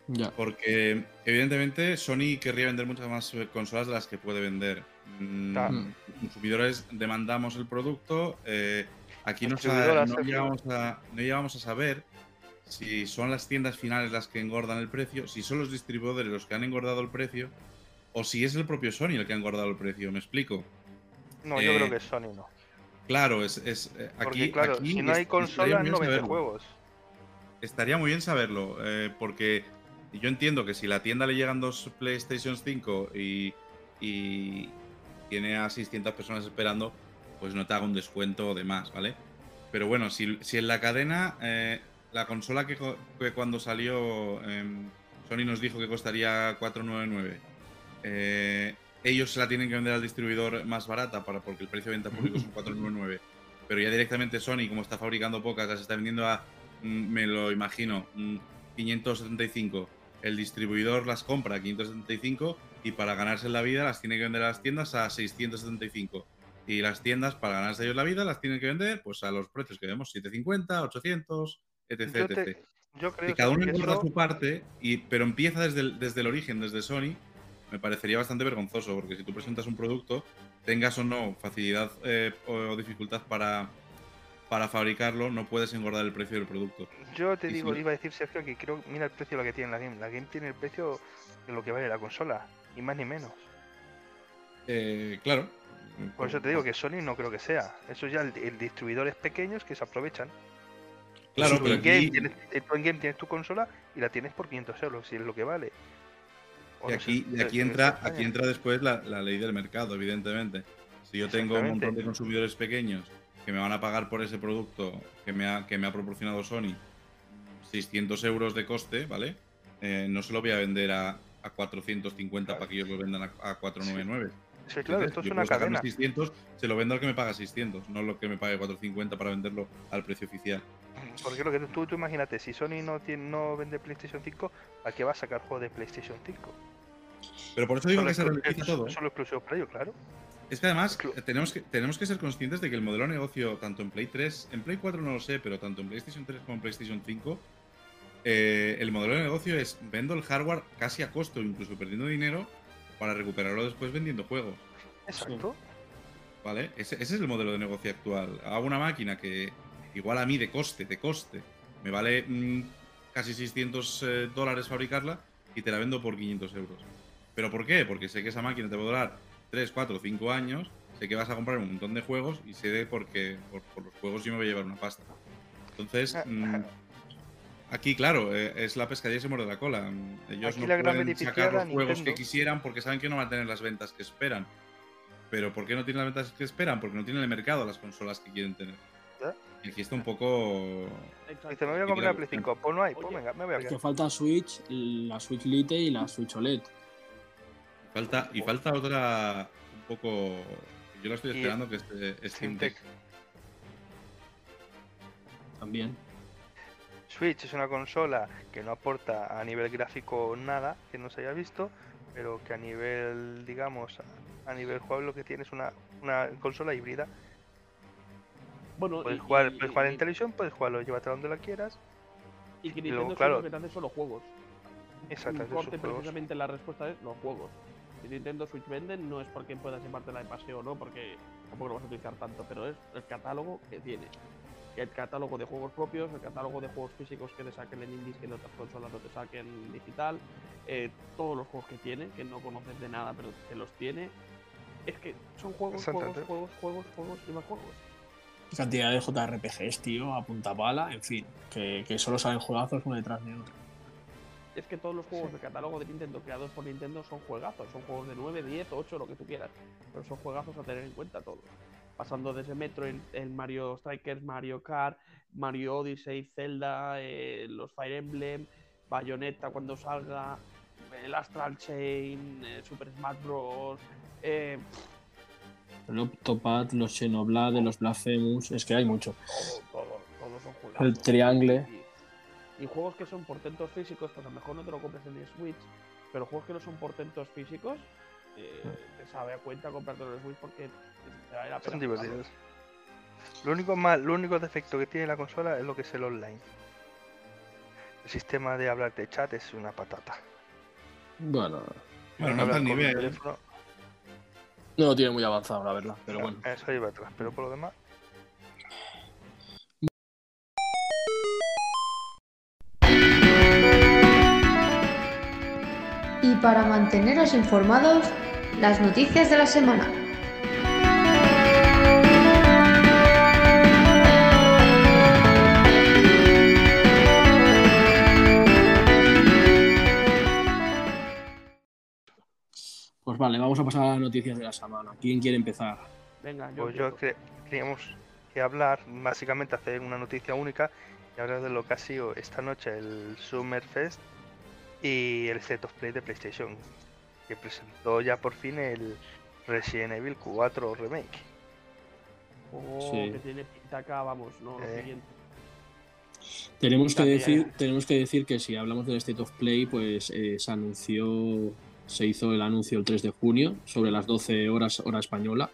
Speaker 1: Ya.
Speaker 2: Porque evidentemente Sony querría vender muchas más eh, consolas de las que puede vender. Mm,
Speaker 3: Claro.
Speaker 2: Los consumidores demandamos el producto. eh, aquí no, sa-
Speaker 3: Distribuidoras,
Speaker 2: no llegamos a, no llegamos a saber si son las tiendas finales las que engordan el precio, si son los distribuidores los que han engordado el precio, o si es el propio Sony el que ha engordado el precio. ¿Me explico?
Speaker 3: No, yo
Speaker 2: Eh,
Speaker 3: creo que Sony no.
Speaker 2: Claro, es, es, eh,
Speaker 3: Porque
Speaker 2: aquí,
Speaker 3: claro,
Speaker 2: aquí
Speaker 3: si no hay consolas no vende juegos.
Speaker 2: Estaría muy bien saberlo, eh, porque yo entiendo que si la tienda le llegan dos PlayStation 5 y, y tiene a 600 personas esperando, pues no te haga un descuento de más, ¿vale? Pero bueno, si, si en la cadena, eh, la consola que, cuando salió em, Sony nos dijo que costaría 499, eh, ellos se la tienen que vender al distribuidor más barata para, porque el precio de venta público son 499, pero ya directamente Sony, como está fabricando pocas, las está vendiendo a mm, me lo imagino, mm, 575. El distribuidor las compra a 575 y para ganarse la vida las tiene que vender a las tiendas a 675. Y las tiendas, para ganarse ellos la vida, las tienen que vender pues a los precios que vemos, 750, 800, etc.
Speaker 3: Yo, te-
Speaker 2: etc.
Speaker 3: yo creo
Speaker 2: Y cada uno engorda
Speaker 3: eso-
Speaker 2: su parte, y, pero empieza desde el, desde el origen, desde Sony. Me parecería bastante vergonzoso, porque si tú presentas un producto, tengas o no facilidad eh, o dificultad para, para fabricarlo, no puedes engordar el precio del producto.
Speaker 3: Yo te
Speaker 2: Y
Speaker 3: digo,
Speaker 2: si-
Speaker 3: iba a decir Sergio que creo, mira el precio de lo que tiene la Game. La Game tiene el precio de lo que vale la consola, ni más ni menos.
Speaker 2: Eh, claro.
Speaker 3: Por eso te digo que Sony no creo que sea. Eso ya el, el distribuidores pequeños que se aprovechan.
Speaker 2: Claro,
Speaker 3: tú,
Speaker 2: pero
Speaker 3: en game
Speaker 2: aquí,
Speaker 3: tienes, eh, tú en game tienes tu consola y la tienes por 500 euros, si es lo que vale. O
Speaker 2: y
Speaker 3: no sé,
Speaker 2: aquí, y aquí entra, aquí entra después la, la ley del mercado, evidentemente. Si yo tengo un montón de consumidores pequeños que me van a pagar por ese producto que me ha, que me ha proporcionado Sony 600 euros de coste, ¿vale? Eh, no se lo voy a vender a, a 450 para que ellos lo vendan a, a 499.
Speaker 3: Sí, claro,
Speaker 2: Entonces,
Speaker 3: esto es
Speaker 2: yo
Speaker 3: una cadena.
Speaker 2: 600, se lo vendo al que me paga 600, no lo que me pague 450 para venderlo al precio oficial.
Speaker 3: Porque lo que tú, tú imagínate, si Sony no tiene, no vende PlayStation 5, ¿a qué va a sacar juegos de PlayStation 5?
Speaker 2: Pero por eso digo
Speaker 3: Solo
Speaker 2: que se ralentiza todo. ¿eh?
Speaker 3: Solo exclusivo para ello, claro.
Speaker 2: Es que además tenemos que, tenemos que ser conscientes de que el modelo de negocio, tanto en Play 3, en Play 4 no lo sé, pero tanto en PlayStation 3 como en PlayStation 5, eh, el modelo de negocio es vendo el hardware casi a costo, incluso perdiendo dinero, para recuperarlo después vendiendo juegos.
Speaker 3: Exacto.
Speaker 2: ¿Vale? Ese, ese es el modelo de negocio actual. Hago una máquina que igual a mí de coste, de coste, me vale mm, casi 600 eh, dólares fabricarla y te la vendo por 500 euros. ¿Pero por qué? Porque sé que esa máquina te va a durar 3, 4, 5 años, sé que vas a comprar un montón de juegos y sé de por qué por, por los juegos yo me voy a llevar una pasta. Entonces,
Speaker 3: Ah,
Speaker 2: mm, Aquí, claro, eh, es la pescadilla y se muerde la cola. Ellos
Speaker 3: Aquí
Speaker 2: no
Speaker 3: la
Speaker 2: pueden sacar los juegos que quisieran porque saben que no van a tener las ventas que esperan. Pero ¿por qué no tienen las ventas que esperan? Porque no tienen el mercado las consolas que quieren tener.
Speaker 3: ¿Ya?
Speaker 2: Y aquí está un poco...
Speaker 3: Dice, me voy a comprar la Play 5. Pues no hay, pues venga, me voy a
Speaker 1: Es que
Speaker 3: quedar.
Speaker 1: falta Switch, la Switch Lite y la Switch OLED.
Speaker 2: Falta, y falta otra un poco... Yo la estoy
Speaker 3: Y-
Speaker 2: esperando que esté Steam Deck.
Speaker 1: También.
Speaker 3: Switch es una consola que no aporta a nivel gráfico nada que no se haya visto, pero que a nivel, digamos, a nivel juego lo que tiene es una, una consola híbrida.
Speaker 4: Bueno,
Speaker 3: Puedes
Speaker 4: y-
Speaker 3: jugar,
Speaker 4: y-
Speaker 3: puedes jugar
Speaker 4: y-
Speaker 3: en televisión, puedes jugarlo, llévatelo donde la quieras.
Speaker 4: Y que
Speaker 3: y luego,
Speaker 4: Nintendo
Speaker 3: claro.
Speaker 4: solo lo que te hace son los juegos.
Speaker 3: Juegos.
Speaker 4: precisamente la respuesta es los juegos. Si Nintendo Switch venden no es porque puedas llevártela de paseo o no, porque tampoco lo vas a utilizar tanto, pero es el catálogo que tiene. El catálogo de juegos propios, el catálogo de juegos físicos que te saquen en indies que en otras consolas no te saquen en digital, eh, todos los juegos que tiene, que no conoces de nada, pero que los tiene. Es que son juegos, juegos, juegos, juegos, juegos y más juegos.
Speaker 1: Cantidad de JRPGs, tío, a punta pala, en fin. Que, que solo salen juegazos uno detrás de otro.
Speaker 4: Es que todos los juegos de catálogo de Nintendo creados por Nintendo son juegazos, son juegos de 9, 10, 8, lo que tú quieras, pero son juegazos a tener en cuenta todos. Pasando desde Metro, el, el Mario Strikers, Mario Kart, Mario Odyssey, Zelda, eh, los Fire Emblem, Bayonetta cuando salga, el Astral Chain, eh, Super Smash Bros. eh,
Speaker 1: El Octopath, los Xenoblade, los Blasphemous, es que hay mucho.
Speaker 4: todo, todo, todos son juegazos.
Speaker 1: El Triangle.
Speaker 4: Y, juegos que son portentos físicos, pues a lo mejor no te lo compres en el Switch, pero juegos que no son portentos físicos, eh, te sabe a cuenta comprártelo en el Switch porque te vale la pena.
Speaker 3: Son divertidos. Lo único mal, lo único defecto que tiene la consola es lo que es el online. El sistema de hablar de chat es una patata.
Speaker 1: Bueno,
Speaker 2: Bueno, no está nivel.
Speaker 3: teléfono,
Speaker 1: no lo tiene muy avanzado, la verdad. Pero
Speaker 3: no,
Speaker 1: bueno.
Speaker 3: Eso iba atrás, pero por lo demás.
Speaker 7: Y para manteneros informados, las noticias de la semana.
Speaker 1: Pues vale, vamos a pasar a las noticias de la semana. ¿Quién quiere empezar?
Speaker 4: Venga, yo,
Speaker 3: Pues yo cre- que hablar, básicamente hacer una noticia única y hablar de lo que ha sido esta noche el Summer Fest y el State of Play de PlayStation, que presentó ya por fin el Resident Evil 4 Remake.
Speaker 4: Juego
Speaker 1: Sí.
Speaker 4: que tiene pinta acá, vamos, no, lo
Speaker 3: Eh.
Speaker 4: siguiente.
Speaker 1: Tenemos que, decir, tenemos que decir que si hablamos del State of Play, pues eh, se anunció, se hizo el anuncio el 3 de junio, sobre las 12 horas hora española,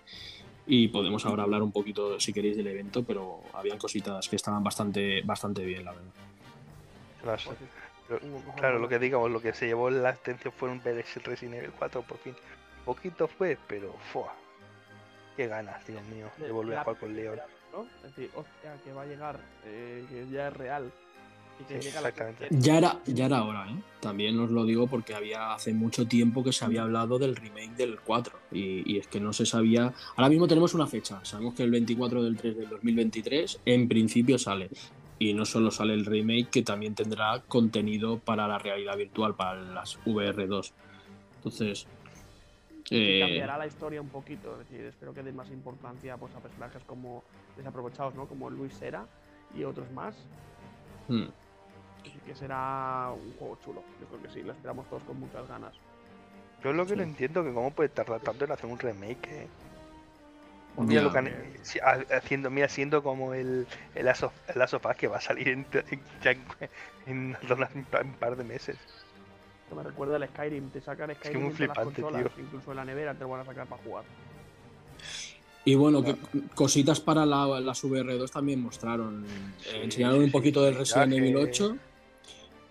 Speaker 1: y podemos ahora hablar un poquito, si queréis, del evento, pero habían cositas que estaban bastante, bastante bien, la verdad.
Speaker 3: Las- Claro, lo que digamos, lo que se llevó la atención fue un ver ese Resident Evil 4 por fin. Poquito fue, pero ¡fua! Qué ganas, Dios mío, de
Speaker 4: De-
Speaker 3: volver a jugar con Leon.
Speaker 4: ¿no? Es decir, hostia, que va a llegar, eh, que ya es real. Y que
Speaker 3: Sí,
Speaker 4: llega la
Speaker 3: exactamente.
Speaker 1: Ya era, ya era hora, ¿eh? También os lo digo porque había hace mucho tiempo que se había hablado del remake del 4 y, y es que no se sabía. Ahora mismo tenemos una fecha, sabemos que el 24 del 3 del 2023 en principio sale. Y no solo sale el remake, que también tendrá contenido para la realidad virtual, para las VR2. Entonces, eh,
Speaker 4: cambiará la historia un poquito. Es decir, espero que den más importancia pues, a personajes como desaprovechados, ¿no? Como Luis Sera y otros más.
Speaker 1: hmm,
Speaker 4: Así que será un juego chulo. Yo creo que sí, lo esperamos todos con muchas ganas.
Speaker 3: Yo lo que no entiendo que cómo puede tardar tanto en hacer un remake. eh. Lo que haciendo, mira, siendo como el, el, Last of, el Us que va a salir en, en- ya en, en un par- de meses.
Speaker 4: Esto me recuerda al Skyrim. Te sacan Skyrim
Speaker 3: muy
Speaker 4: en todas las
Speaker 3: flipante,
Speaker 4: consolas,
Speaker 3: tío.
Speaker 4: incluso en la nevera te lo van a sacar para jugar.
Speaker 1: Y bueno, que- cositas para la- las VR2 también mostraron.
Speaker 3: Sí,
Speaker 1: Eh, enseñaron
Speaker 3: sí,
Speaker 1: un poquito
Speaker 3: sí,
Speaker 1: del Resident Evil
Speaker 3: que-
Speaker 1: 8,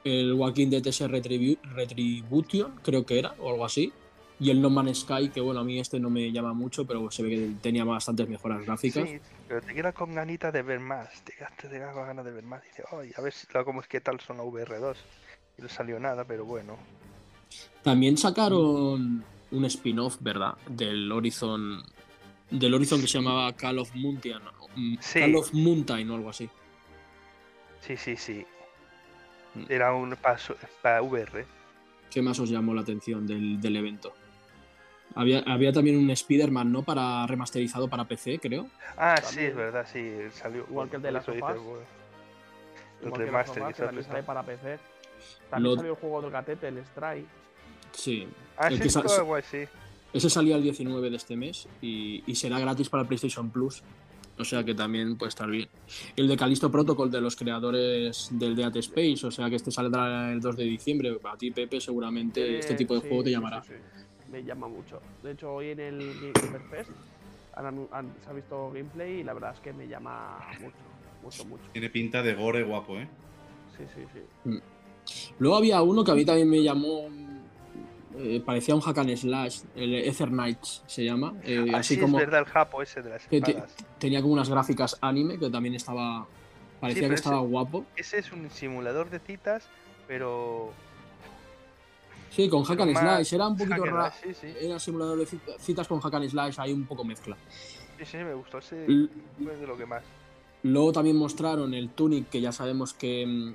Speaker 1: el Walking Dead Retribu- Retribution, creo que era, o algo así. Y el No Man's Sky, que bueno, a mí este no me llama mucho, pero se ve que tenía bastantes mejoras gráficas.
Speaker 3: Sí, pero te quedas con ganitas de ver más. Te quedas, te quedas con ganas de ver más. Dices, "Ay, a ver si, cómo es que tal son las VR2. Y no salió nada, pero bueno.
Speaker 1: También sacaron un spin-off, ¿verdad? Del Horizon. Del Horizon que se llamaba Call of Mountain. mm,
Speaker 3: Sí.
Speaker 1: Call of Mountain o algo así.
Speaker 3: Sí, sí, sí. Era un paso para VR.
Speaker 1: ¿Qué más os llamó la atención del, del evento? Había, había también un Spider-Man, ¿no? Para remasterizado para PC, creo.
Speaker 3: Ah, sí, es verdad, sí, salió.
Speaker 4: Igual que el de las sofás.
Speaker 3: bueno, El remaster,
Speaker 4: Sofá, que también sale para PC. También
Speaker 1: Lo-
Speaker 4: salió el juego del gatete, el Strike.
Speaker 1: Sí.
Speaker 3: Ah,
Speaker 1: El
Speaker 3: sí,
Speaker 1: que
Speaker 3: guay, sí.
Speaker 1: Ese salía el 19 de este mes y, y será gratis para el PlayStation Plus. O sea que también puede estar bien. El de Callisto Protocol de los creadores del Dead Space. O sea que este saldrá el 2 de diciembre. A ti, Pepe, seguramente este
Speaker 4: Eh,
Speaker 1: tipo de
Speaker 4: sí,
Speaker 1: juego te
Speaker 4: sí,
Speaker 1: llamará.
Speaker 4: sí, sí. Me llama mucho. De hecho, hoy en el Gamer Fest han anu- han- se ha visto gameplay y la verdad es que me llama mucho, mucho, mucho.
Speaker 2: Tiene pinta de gore guapo, ¿eh?
Speaker 4: Sí, sí, sí.
Speaker 1: Luego había uno que a mí también me llamó. eh, parecía un hack and slash. El Ether Knights se llama. eh,
Speaker 3: Ah,
Speaker 1: así
Speaker 3: sí,
Speaker 1: como.
Speaker 3: es verdad el japo ese de las
Speaker 1: que te- tenía como unas gráficas anime que también estaba. Parecía que
Speaker 3: ese-
Speaker 1: estaba guapo.
Speaker 3: Ese es un simulador de citas, pero.
Speaker 1: Sí, con hack and slash. Era un poquito raro.
Speaker 3: Sí, sí.
Speaker 1: Era simulador de cita- citas con hack and slash, hay un poco mezcla.
Speaker 3: Sí, sí, me gustó. Ese
Speaker 1: L-
Speaker 3: fue de lo que más.
Speaker 1: Luego también mostraron el Tunic, que ya sabemos que, mm,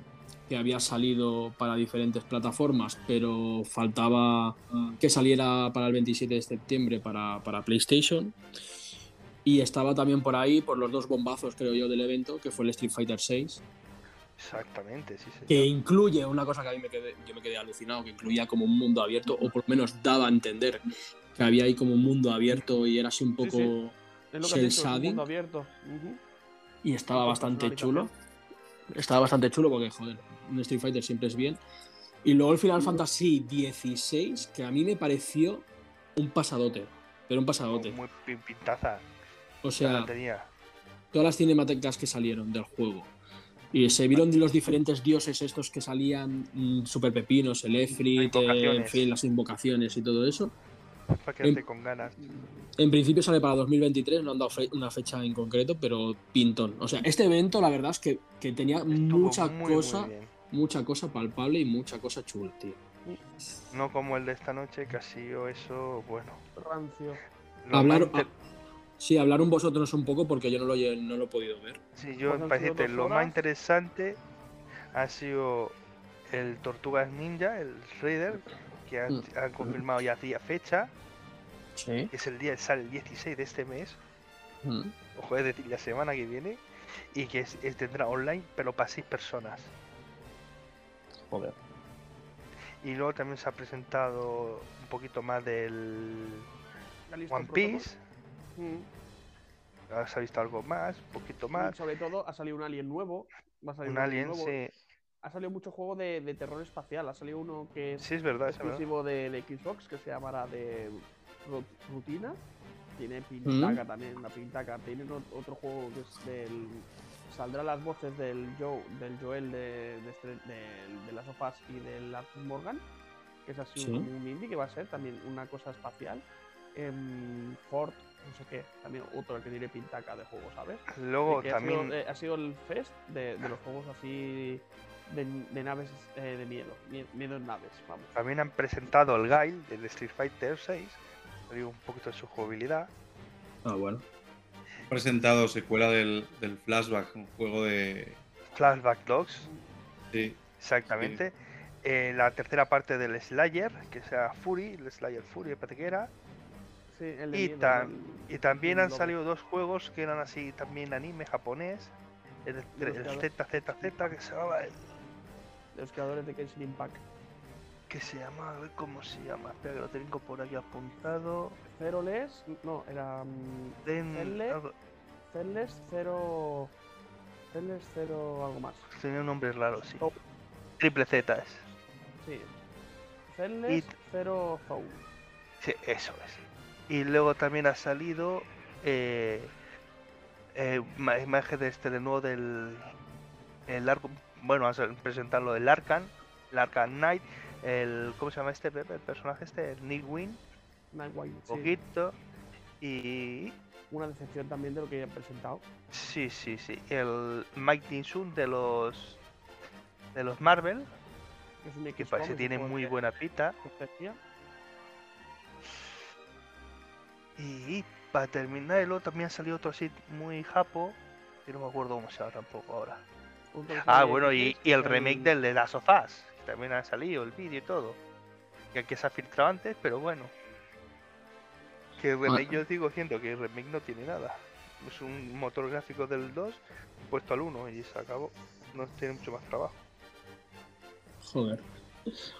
Speaker 1: que había salido para diferentes plataformas, pero faltaba que saliera para el 27 de septiembre para, para PlayStation. Y estaba también por ahí, por los dos bombazos, creo yo, del evento, que fue el Street Fighter VI,
Speaker 3: Exactamente, sí, señor.
Speaker 1: que incluye una cosa que a mí me quedé, yo me quedé alucinado, que incluía como un mundo abierto, o por lo menos daba a entender que había ahí como un mundo abierto y era así un
Speaker 4: Sí,
Speaker 1: poco...
Speaker 4: sí. Es lo que has
Speaker 1: Cel
Speaker 4: dicho, es un
Speaker 1: shading.
Speaker 4: mundo abierto. Ujú.
Speaker 1: y estaba bastante chulo. Estaba bastante chulo porque, joder, un Street Fighter siempre es bien. Y luego el Final Fantasy XVI, que a mí me pareció un pasadote. Pero un pasadote.
Speaker 3: Muy pin- pintaza.
Speaker 1: O sea, todas las cinemáticas que salieron del juego. Y se vieron los diferentes dioses estos que salían, mm, super pepinos, el Efrit, en fin, las invocaciones y todo eso.
Speaker 3: Para
Speaker 1: em-
Speaker 3: con ganas.
Speaker 1: En principio sale para 2023, no han dado fe- una fecha en concreto, pero pintón. O sea, este evento la verdad es que, que tenía
Speaker 3: Estuvo
Speaker 1: mucha
Speaker 3: muy,
Speaker 1: cosa, mucha cosa palpable y mucha cosa chula, tío.
Speaker 3: No como el de esta noche, que ha sido eso, bueno.
Speaker 4: Rancio.
Speaker 1: Hablar, sí, hablaron vosotros un poco porque yo no lo, no lo he podido ver.
Speaker 3: Sí, yo decirte,
Speaker 4: dos
Speaker 3: lo más interesante ha sido el Tortugas Ninja, el Raider, que han,
Speaker 1: Mm.
Speaker 3: han confirmado ya día fecha,
Speaker 1: Sí.
Speaker 3: que es el día, sale el 16 de este mes, ojo, es decir, la semana que viene, y que es, es- tendrá online, pero para 6 personas.
Speaker 1: Joder.
Speaker 3: Y luego también se ha presentado un poquito más del One
Speaker 4: Protocol.
Speaker 3: Piece,
Speaker 4: Mm.
Speaker 3: ahora se ha visto algo más, un poquito
Speaker 4: Y
Speaker 3: más,
Speaker 4: sobre todo ha salido un alien nuevo. Va a salir
Speaker 3: un alien,
Speaker 4: nuevo.
Speaker 3: sí,
Speaker 4: Ha salido mucho juego de, de terror espacial. Ha salido uno que es
Speaker 3: sí es verdad, es verdad.
Speaker 4: exclusivo de, de Xbox que se llamará de Ru- Rutina. Tiene pintaca también, una pintaca. Tiene otro juego que es del. Saldrán las voces del Joe, del Joel de, de, del- de las sofás y del Arthur Morgan. Que es así
Speaker 1: Sí.
Speaker 4: un, indie que va a ser también una cosa espacial. Em, Ford, no sé qué, también otro que tiene pintaca de juego, ¿sabes?
Speaker 3: Luego
Speaker 4: que
Speaker 3: también...
Speaker 4: ha, sido, eh, ha sido el fest de, de los juegos así de, de naves eh, de miedo, mie- miedo en naves, vamos.
Speaker 3: También han presentado el Guile del Street Fighter 6, digo un poquito de su jugabilidad.
Speaker 1: Ah, bueno.
Speaker 2: Ha presentado secuela del, del Flashback, un juego de.
Speaker 3: Flashback Dogs,
Speaker 2: Sí,
Speaker 3: exactamente. Eh, la tercera parte del Slayer, que sea Fury, el Slayer Fury, parece que era.
Speaker 4: Sí, el de
Speaker 3: Y,
Speaker 4: miedo,
Speaker 3: ta-
Speaker 4: el-
Speaker 3: y también han salido dos juegos que eran así también anime japonés. El. ZZZ que se llamaba el-
Speaker 4: los creadores de Genshin Impact.
Speaker 3: que se llama, a ver cómo se llama, espera que lo tengo por aquí apuntado.
Speaker 4: Cero Les, no, era mm,
Speaker 3: algo-
Speaker 4: Celeste Cero. Celeste Cero algo más.
Speaker 3: tenía un nombre raro, sí.
Speaker 4: Oh.
Speaker 3: Triple Z es.
Speaker 4: Sí. Celeste Cero Zone.
Speaker 3: Sí, eso es. Y luego también ha salido eh, eh, ma- imagen de este de nuevo del el arco, bueno, vamos a presentarlo del Arcan, el Arcan Knight, el ¿cómo se llama este Pepe? El personaje este, el Nick Win,
Speaker 4: Nightwing,
Speaker 3: un
Speaker 4: sí.
Speaker 3: poquito. Y
Speaker 4: Una decepción también de lo que han presentado.
Speaker 3: sí, sí, sí, el Mike Tinsun de los de los Marvel,
Speaker 4: Que, es un
Speaker 3: que parece tiene muy buena
Speaker 4: estrategia.
Speaker 3: Y para terminar, luego también ha salido otro así muy japo, que no me acuerdo cómo se llama tampoco ahora. Ah, bueno,
Speaker 4: en
Speaker 3: y, y el remake del de Last of Us. que También ha salido el vídeo y todo. Que aquí se ha filtrado antes, pero bueno. Que el remake yo digo siento que el remake no tiene nada. Es un motor gráfico del 2 puesto al 1 y se acabó. No tiene mucho más trabajo.
Speaker 1: Joder.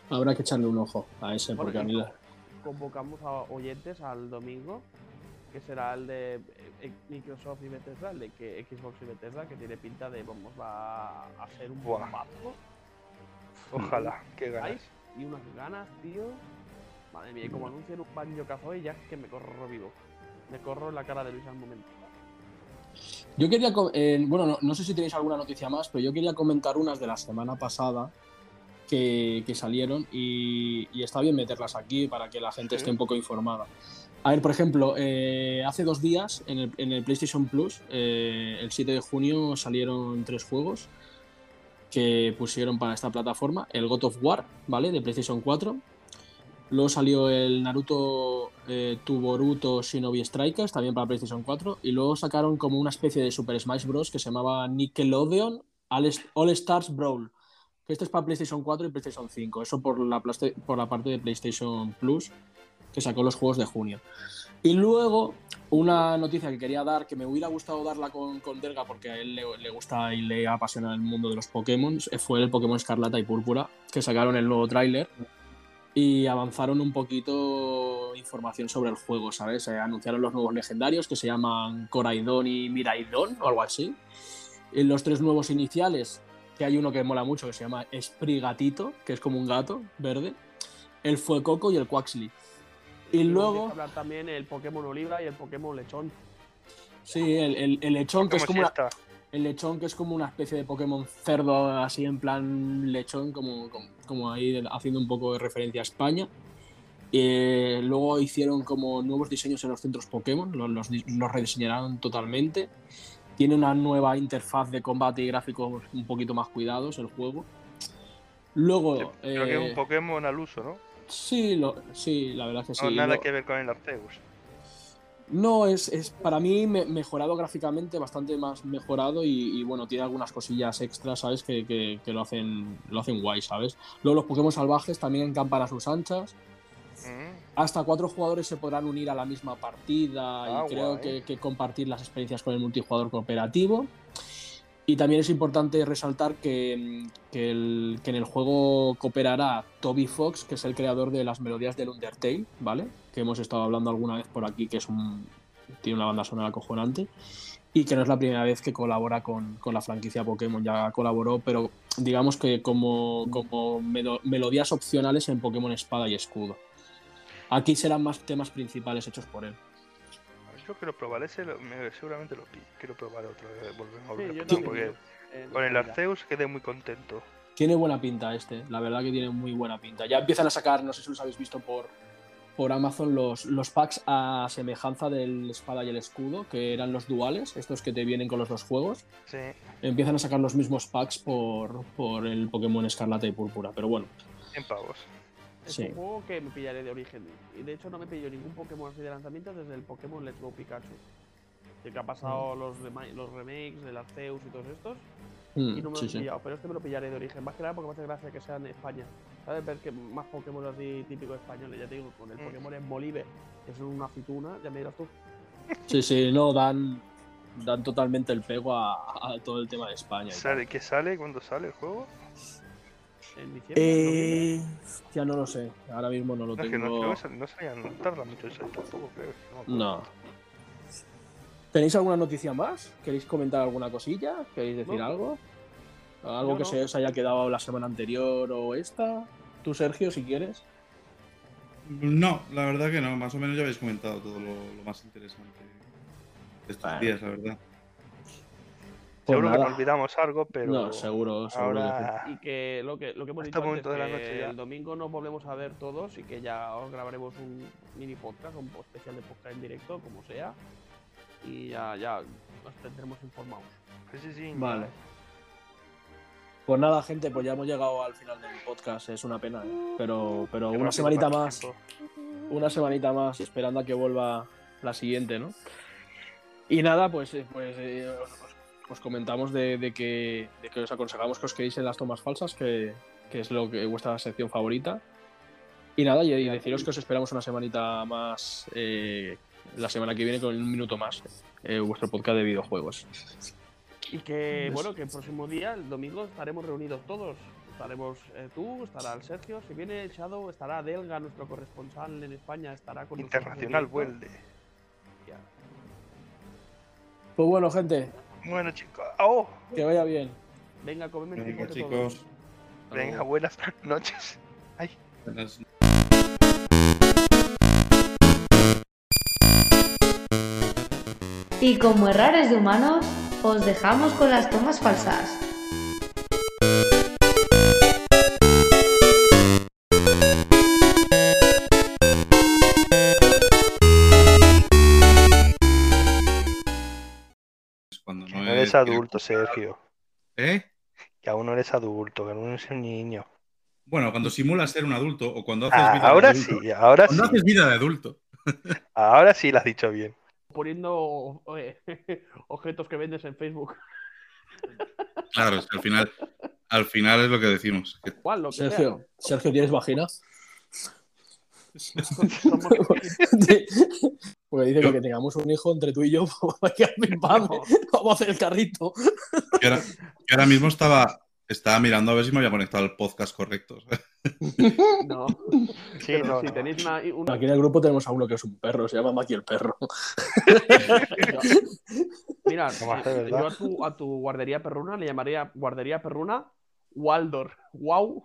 Speaker 1: Habrá que echarle un ojo a ese, porque a mí la-
Speaker 4: Convocamos a oyentes al domingo, que será el de eh, Microsoft y Bethesda, el de que Xbox y Bethesda, que tiene pinta de vamos va a ser un bombazo.
Speaker 3: Ojalá, que ganas.
Speaker 4: Y unas ganas, tío. Madre mía, y como anuncien un Banjo Kazooie, ya es que me corro vivo. Me corro en la cara de Luis al momento.
Speaker 1: Yo quería, eh, bueno, no, no sé si tenéis alguna noticia más, pero yo quería comentar unas de la semana pasada que, que salieron y, y está bien meterlas aquí para que la gente esté un poco informada. A ver, por ejemplo, eh, hace dos días en el, en el PlayStation Plus, eh, el 7 de junio, salieron tres juegos que pusieron para esta plataforma. El God of War, ¿vale? De PlayStation 4. Luego salió el Naruto eh, Tuboruto Shinobi Strikers, también para PlayStation 4. Y luego sacaron como una especie de Super Smash Bros. que se llamaba Nickelodeon All All Stars Brawl. Que este es para PlayStation 4 y PlayStation 5. Eso por la, por la parte de PlayStation Plus, que sacó los juegos de junio. Y luego, una noticia que quería dar, que me hubiera gustado darla con, con Delga, porque a él le, gusta y le apasiona el mundo de los Pokémon, fue el Pokémon Escarlata y Púrpura, que sacaron el nuevo tráiler y avanzaron un poquito información sobre el juego, ¿sabes? Eh, anunciaron los nuevos legendarios que se llaman Coraidon y Miraidon o algo así. Y los tres nuevos iniciales, que hay uno que mola mucho que se llama Sprigatito, que es como un gato verde, el Fuecoco y el Quaxly. Y luego,
Speaker 4: hablar también el Pokémon Oliva y el Pokémon Lechón.
Speaker 1: sí, el, el- el lechón, que es como una, el lechón que es como una especie de Pokémon cerdo, así en plan lechón, como, como, como ahí haciendo un poco de referencia a España. Eh, luego hicieron como nuevos diseños en los centros Pokémon, los, los, los rediseñaron totalmente. Tiene una nueva interfaz de combate y gráficos un poquito más cuidados el juego. Luego,
Speaker 3: Creo que es
Speaker 1: eh,
Speaker 3: un Pokémon al uso, ¿no?
Speaker 1: sí, lo- sí, la verdad es que sí.
Speaker 3: no nada que ver con el Arceus.
Speaker 1: no, es, es para mí me- mejorado gráficamente, bastante más mejorado y, y, bueno, tiene algunas cosillas extras, ¿sabes? Que, que- que lo, hacen, lo hacen guay, ¿sabes? Luego los Pokémon salvajes también encampan a sus anchas.
Speaker 3: Mm,
Speaker 1: Hasta cuatro jugadores se podrán unir a la misma partida
Speaker 3: Ah,
Speaker 1: y creo
Speaker 3: guay.
Speaker 1: que, que compartir las experiencias con el multijugador cooperativo. Y también es importante resaltar que, mm, que el- que en el juego cooperará Toby Fox, que es el creador de las melodías del Undertale, ¿vale? Que hemos estado hablando alguna vez por aquí, que es un, tiene una banda sonora acojonante. Y que no es la primera vez que colabora con, con la franquicia Pokémon, ya colaboró, pero digamos que como, como melo- melodías opcionales en Pokémon Espada y Escudo. Aquí serán más temas principales hechos por él.
Speaker 3: Yo quiero probar ese, lo- me- seguramente lo quiero probar otra vez. Volvemos a
Speaker 4: Sí,
Speaker 3: volver a porque
Speaker 4: Eh,
Speaker 3: con el Arceus quedé muy contento.
Speaker 1: Tiene buena pinta este, la verdad que tiene muy buena pinta. Ya empiezan a sacar, no sé si los habéis visto por, por Amazon, los, los packs a semejanza del espada y el escudo, que eran los duales, estos que te vienen con los dos juegos.
Speaker 3: Sí,
Speaker 1: Empiezan a sacar los mismos packs por, por el Pokémon Escarlata y Púrpura, pero bueno.
Speaker 3: 100 pavos.
Speaker 4: Es
Speaker 1: Sí.
Speaker 4: un juego que me pillaré de origen. Y de hecho no me pilló ningún Pokémon así de lanzamiento desde el Pokémon Let's Go Pikachu. El que ha pasado
Speaker 1: Mm.
Speaker 4: los, rema- los remakes del Arceus y todos estos.
Speaker 1: Mm,
Speaker 4: Y no me
Speaker 1: sí,
Speaker 4: lo he
Speaker 1: sí.
Speaker 4: pillado, pero este me lo pillaré de origen. Más que nada porque me hace gracia que sea en España. ¿Sabes? Ver que más Pokémon así típicos españoles. Ya te digo, con el
Speaker 3: Mm.
Speaker 4: Pokémon en Bolívar, que es una aceituna, ya me dirás tú.
Speaker 1: Sí, sí, no, dan, dan totalmente el pego a, a todo el tema de España.
Speaker 3: ¿Sale, ¿Qué sale? ¿Cuándo sale el juego?
Speaker 4: En diciembre. noviembre.
Speaker 1: Eh, ya no lo sé, ahora mismo no lo
Speaker 3: No, es que no,
Speaker 1: tengo.
Speaker 3: creo que no salía- no tarda mucho eso tampoco, creo. no.
Speaker 1: ¿Tenéis alguna noticia más? ¿Queréis comentar alguna cosilla? ¿Queréis decir
Speaker 4: No.
Speaker 1: algo? ¿Algo que
Speaker 4: no.
Speaker 1: se os haya quedado la semana anterior o esta? Tú, Sergio, si quieres.
Speaker 2: No, la verdad que no. Más o menos ya habéis comentado todo lo, lo más interesante de estos
Speaker 1: Vale.
Speaker 2: días, la verdad.
Speaker 1: Pues
Speaker 3: Seguro que
Speaker 1: nada.
Speaker 3: no olvidamos algo, pero
Speaker 1: No, seguro, seguro. que sí.
Speaker 3: ahora
Speaker 4: Y que lo que, lo que hemos
Speaker 3: Hasta
Speaker 4: dicho antes,
Speaker 3: de la
Speaker 4: que
Speaker 3: noche
Speaker 4: el domingo nos volvemos a ver todos y que ya os grabaremos un mini podcast, un especial de podcast en directo, como sea. Y ya, ya nos tendremos informados.
Speaker 3: Sí, sí, sí,
Speaker 1: Vale. Pues nada, gente, pues ya hemos llegado al final del podcast. Es una pena, ¿eh? pero, pero
Speaker 3: Qué
Speaker 1: una semanita más.
Speaker 3: tiempo.
Speaker 1: una semanita más esperando a que vuelva la siguiente, ¿no? Y nada, pues, eh, pues eh, os- os os comentamos de, de que, de que os aconsejamos que os quedéis en las tomas falsas, que, que es lo que vuestra sección favorita. Y nada, y, y deciros que os esperamos una semanita más eh, la semana que viene con un minuto más eh, vuestro podcast de videojuegos.
Speaker 4: Y que, bueno, que el próximo día, el domingo, estaremos reunidos todos. Estaremos eh, tú, estará el Sergio, si viene el Shadow, estará Delga, nuestro corresponsal en España, estará con
Speaker 3: Internacional.
Speaker 4: Ya.
Speaker 1: Pues bueno, gente,
Speaker 3: Bueno, chicos. ¡Oh!
Speaker 1: que vaya bien.
Speaker 4: Venga, comeme el
Speaker 2: Venga, chicos.
Speaker 3: Venga, buenas noches. Ay.
Speaker 2: Buenas
Speaker 7: Y como errores de humanos, os dejamos con las tomas falsas.
Speaker 3: Eres adulto, Sergio.
Speaker 2: ¿Eh?
Speaker 3: Que aún no eres adulto, que aún eres un niño.
Speaker 2: Bueno, cuando simulas ser un adulto o cuando haces
Speaker 3: Ah,
Speaker 2: vida
Speaker 3: ahora
Speaker 2: de adulto.
Speaker 3: sí, ahora sí.
Speaker 2: Cuando haces vida de adulto.
Speaker 3: Ahora sí lo has dicho bien.
Speaker 4: Poniendo eh, objetos que vendes en Facebook.
Speaker 2: Claro, es que al final, al final es lo que decimos.
Speaker 4: Igual, lo que sea.
Speaker 1: Sergio, Sergio, ¿tienes vagina? Porque dice
Speaker 2: Yo-
Speaker 1: que que tengamos un hijo entre tú y yo, pues pam, vamos a hacer el carrito.
Speaker 2: yo ahora, yo ahora mismo estaba, estaba mirando a ver si me había conectado al podcast correcto.
Speaker 4: No.
Speaker 3: Sí,
Speaker 4: Pero
Speaker 3: no,
Speaker 4: si
Speaker 3: no.
Speaker 4: tenéis una, una-
Speaker 1: Aquí en el grupo tenemos a uno que es un perro, se llama Maki el perro.
Speaker 4: Mira, eh, yo a tu, a tu guardería perruna le llamaría guardería perruna Waldor. Wow.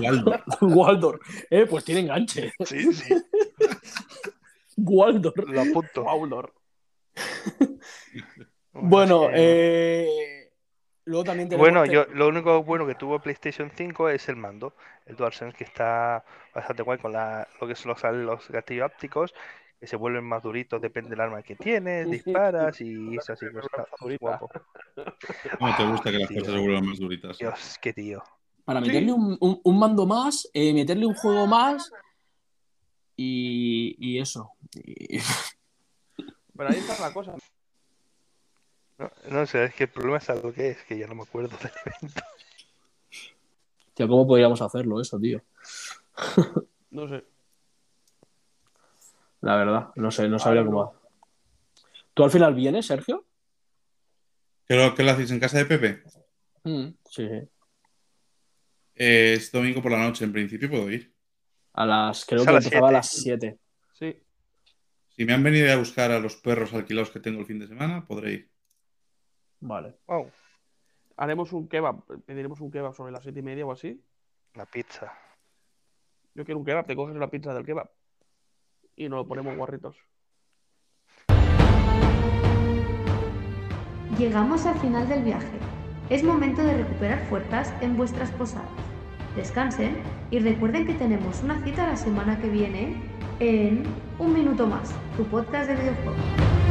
Speaker 2: Waldo.
Speaker 1: Waldor. Eh, pues tiene enganche.
Speaker 3: Sí, sí.
Speaker 1: Waldor.
Speaker 3: Lo apunto.
Speaker 4: Waldor.
Speaker 1: Bueno, eh, luego también tenemos.
Speaker 3: Bueno, yo lo único bueno que tuvo PlayStation 5 es el mando, el DualSense que está bastante guay con la, lo que son los, los gatillos ópticos, que se vuelven más duritos, depende del arma que tienes, disparas y es así, pues, guapo.
Speaker 2: ¿Cómo te gusta que las
Speaker 3: Tío.
Speaker 2: cosas se vuelvan más duritas?
Speaker 3: Dios, qué tío.
Speaker 1: Para meterle un, un- un mando más, eh, meterle un juego más y, y eso. Y-
Speaker 4: Pero ahí está la cosa.
Speaker 3: No, no sé, es que el problema es algo que es, que ya no me acuerdo del evento.
Speaker 1: Tío, ¿cómo podríamos hacerlo eso, tío?
Speaker 4: No sé.
Speaker 1: La verdad, no sé, no sabría cómo. ¿Tú al final vienes, Sergio?
Speaker 2: ¿Qué, qué lo hacéis en casa de Pepe?
Speaker 1: Mm, sí, sí.
Speaker 2: Eh, es domingo por la noche, en principio puedo ir.
Speaker 1: A las, creo
Speaker 3: Es
Speaker 1: que
Speaker 3: a las
Speaker 1: empezaba a las 7.
Speaker 4: Sí.
Speaker 2: Si me han venido a buscar a los perros alquilados que tengo el fin de semana, podré ir.
Speaker 1: Vale.
Speaker 3: Wow,
Speaker 4: Haremos un kebab. Pediremos un kebab sobre las siete y media o así.
Speaker 3: una pizza.
Speaker 4: Yo quiero un kebab. Te coges la pizza del kebab. Y nos lo ponemos guarritos.
Speaker 7: Llegamos al final del viaje. Es momento de recuperar fuerzas en vuestras posadas. Descansen y recuerden que tenemos una cita la semana que viene en Un Minuto Más, tu podcast de videojuegos.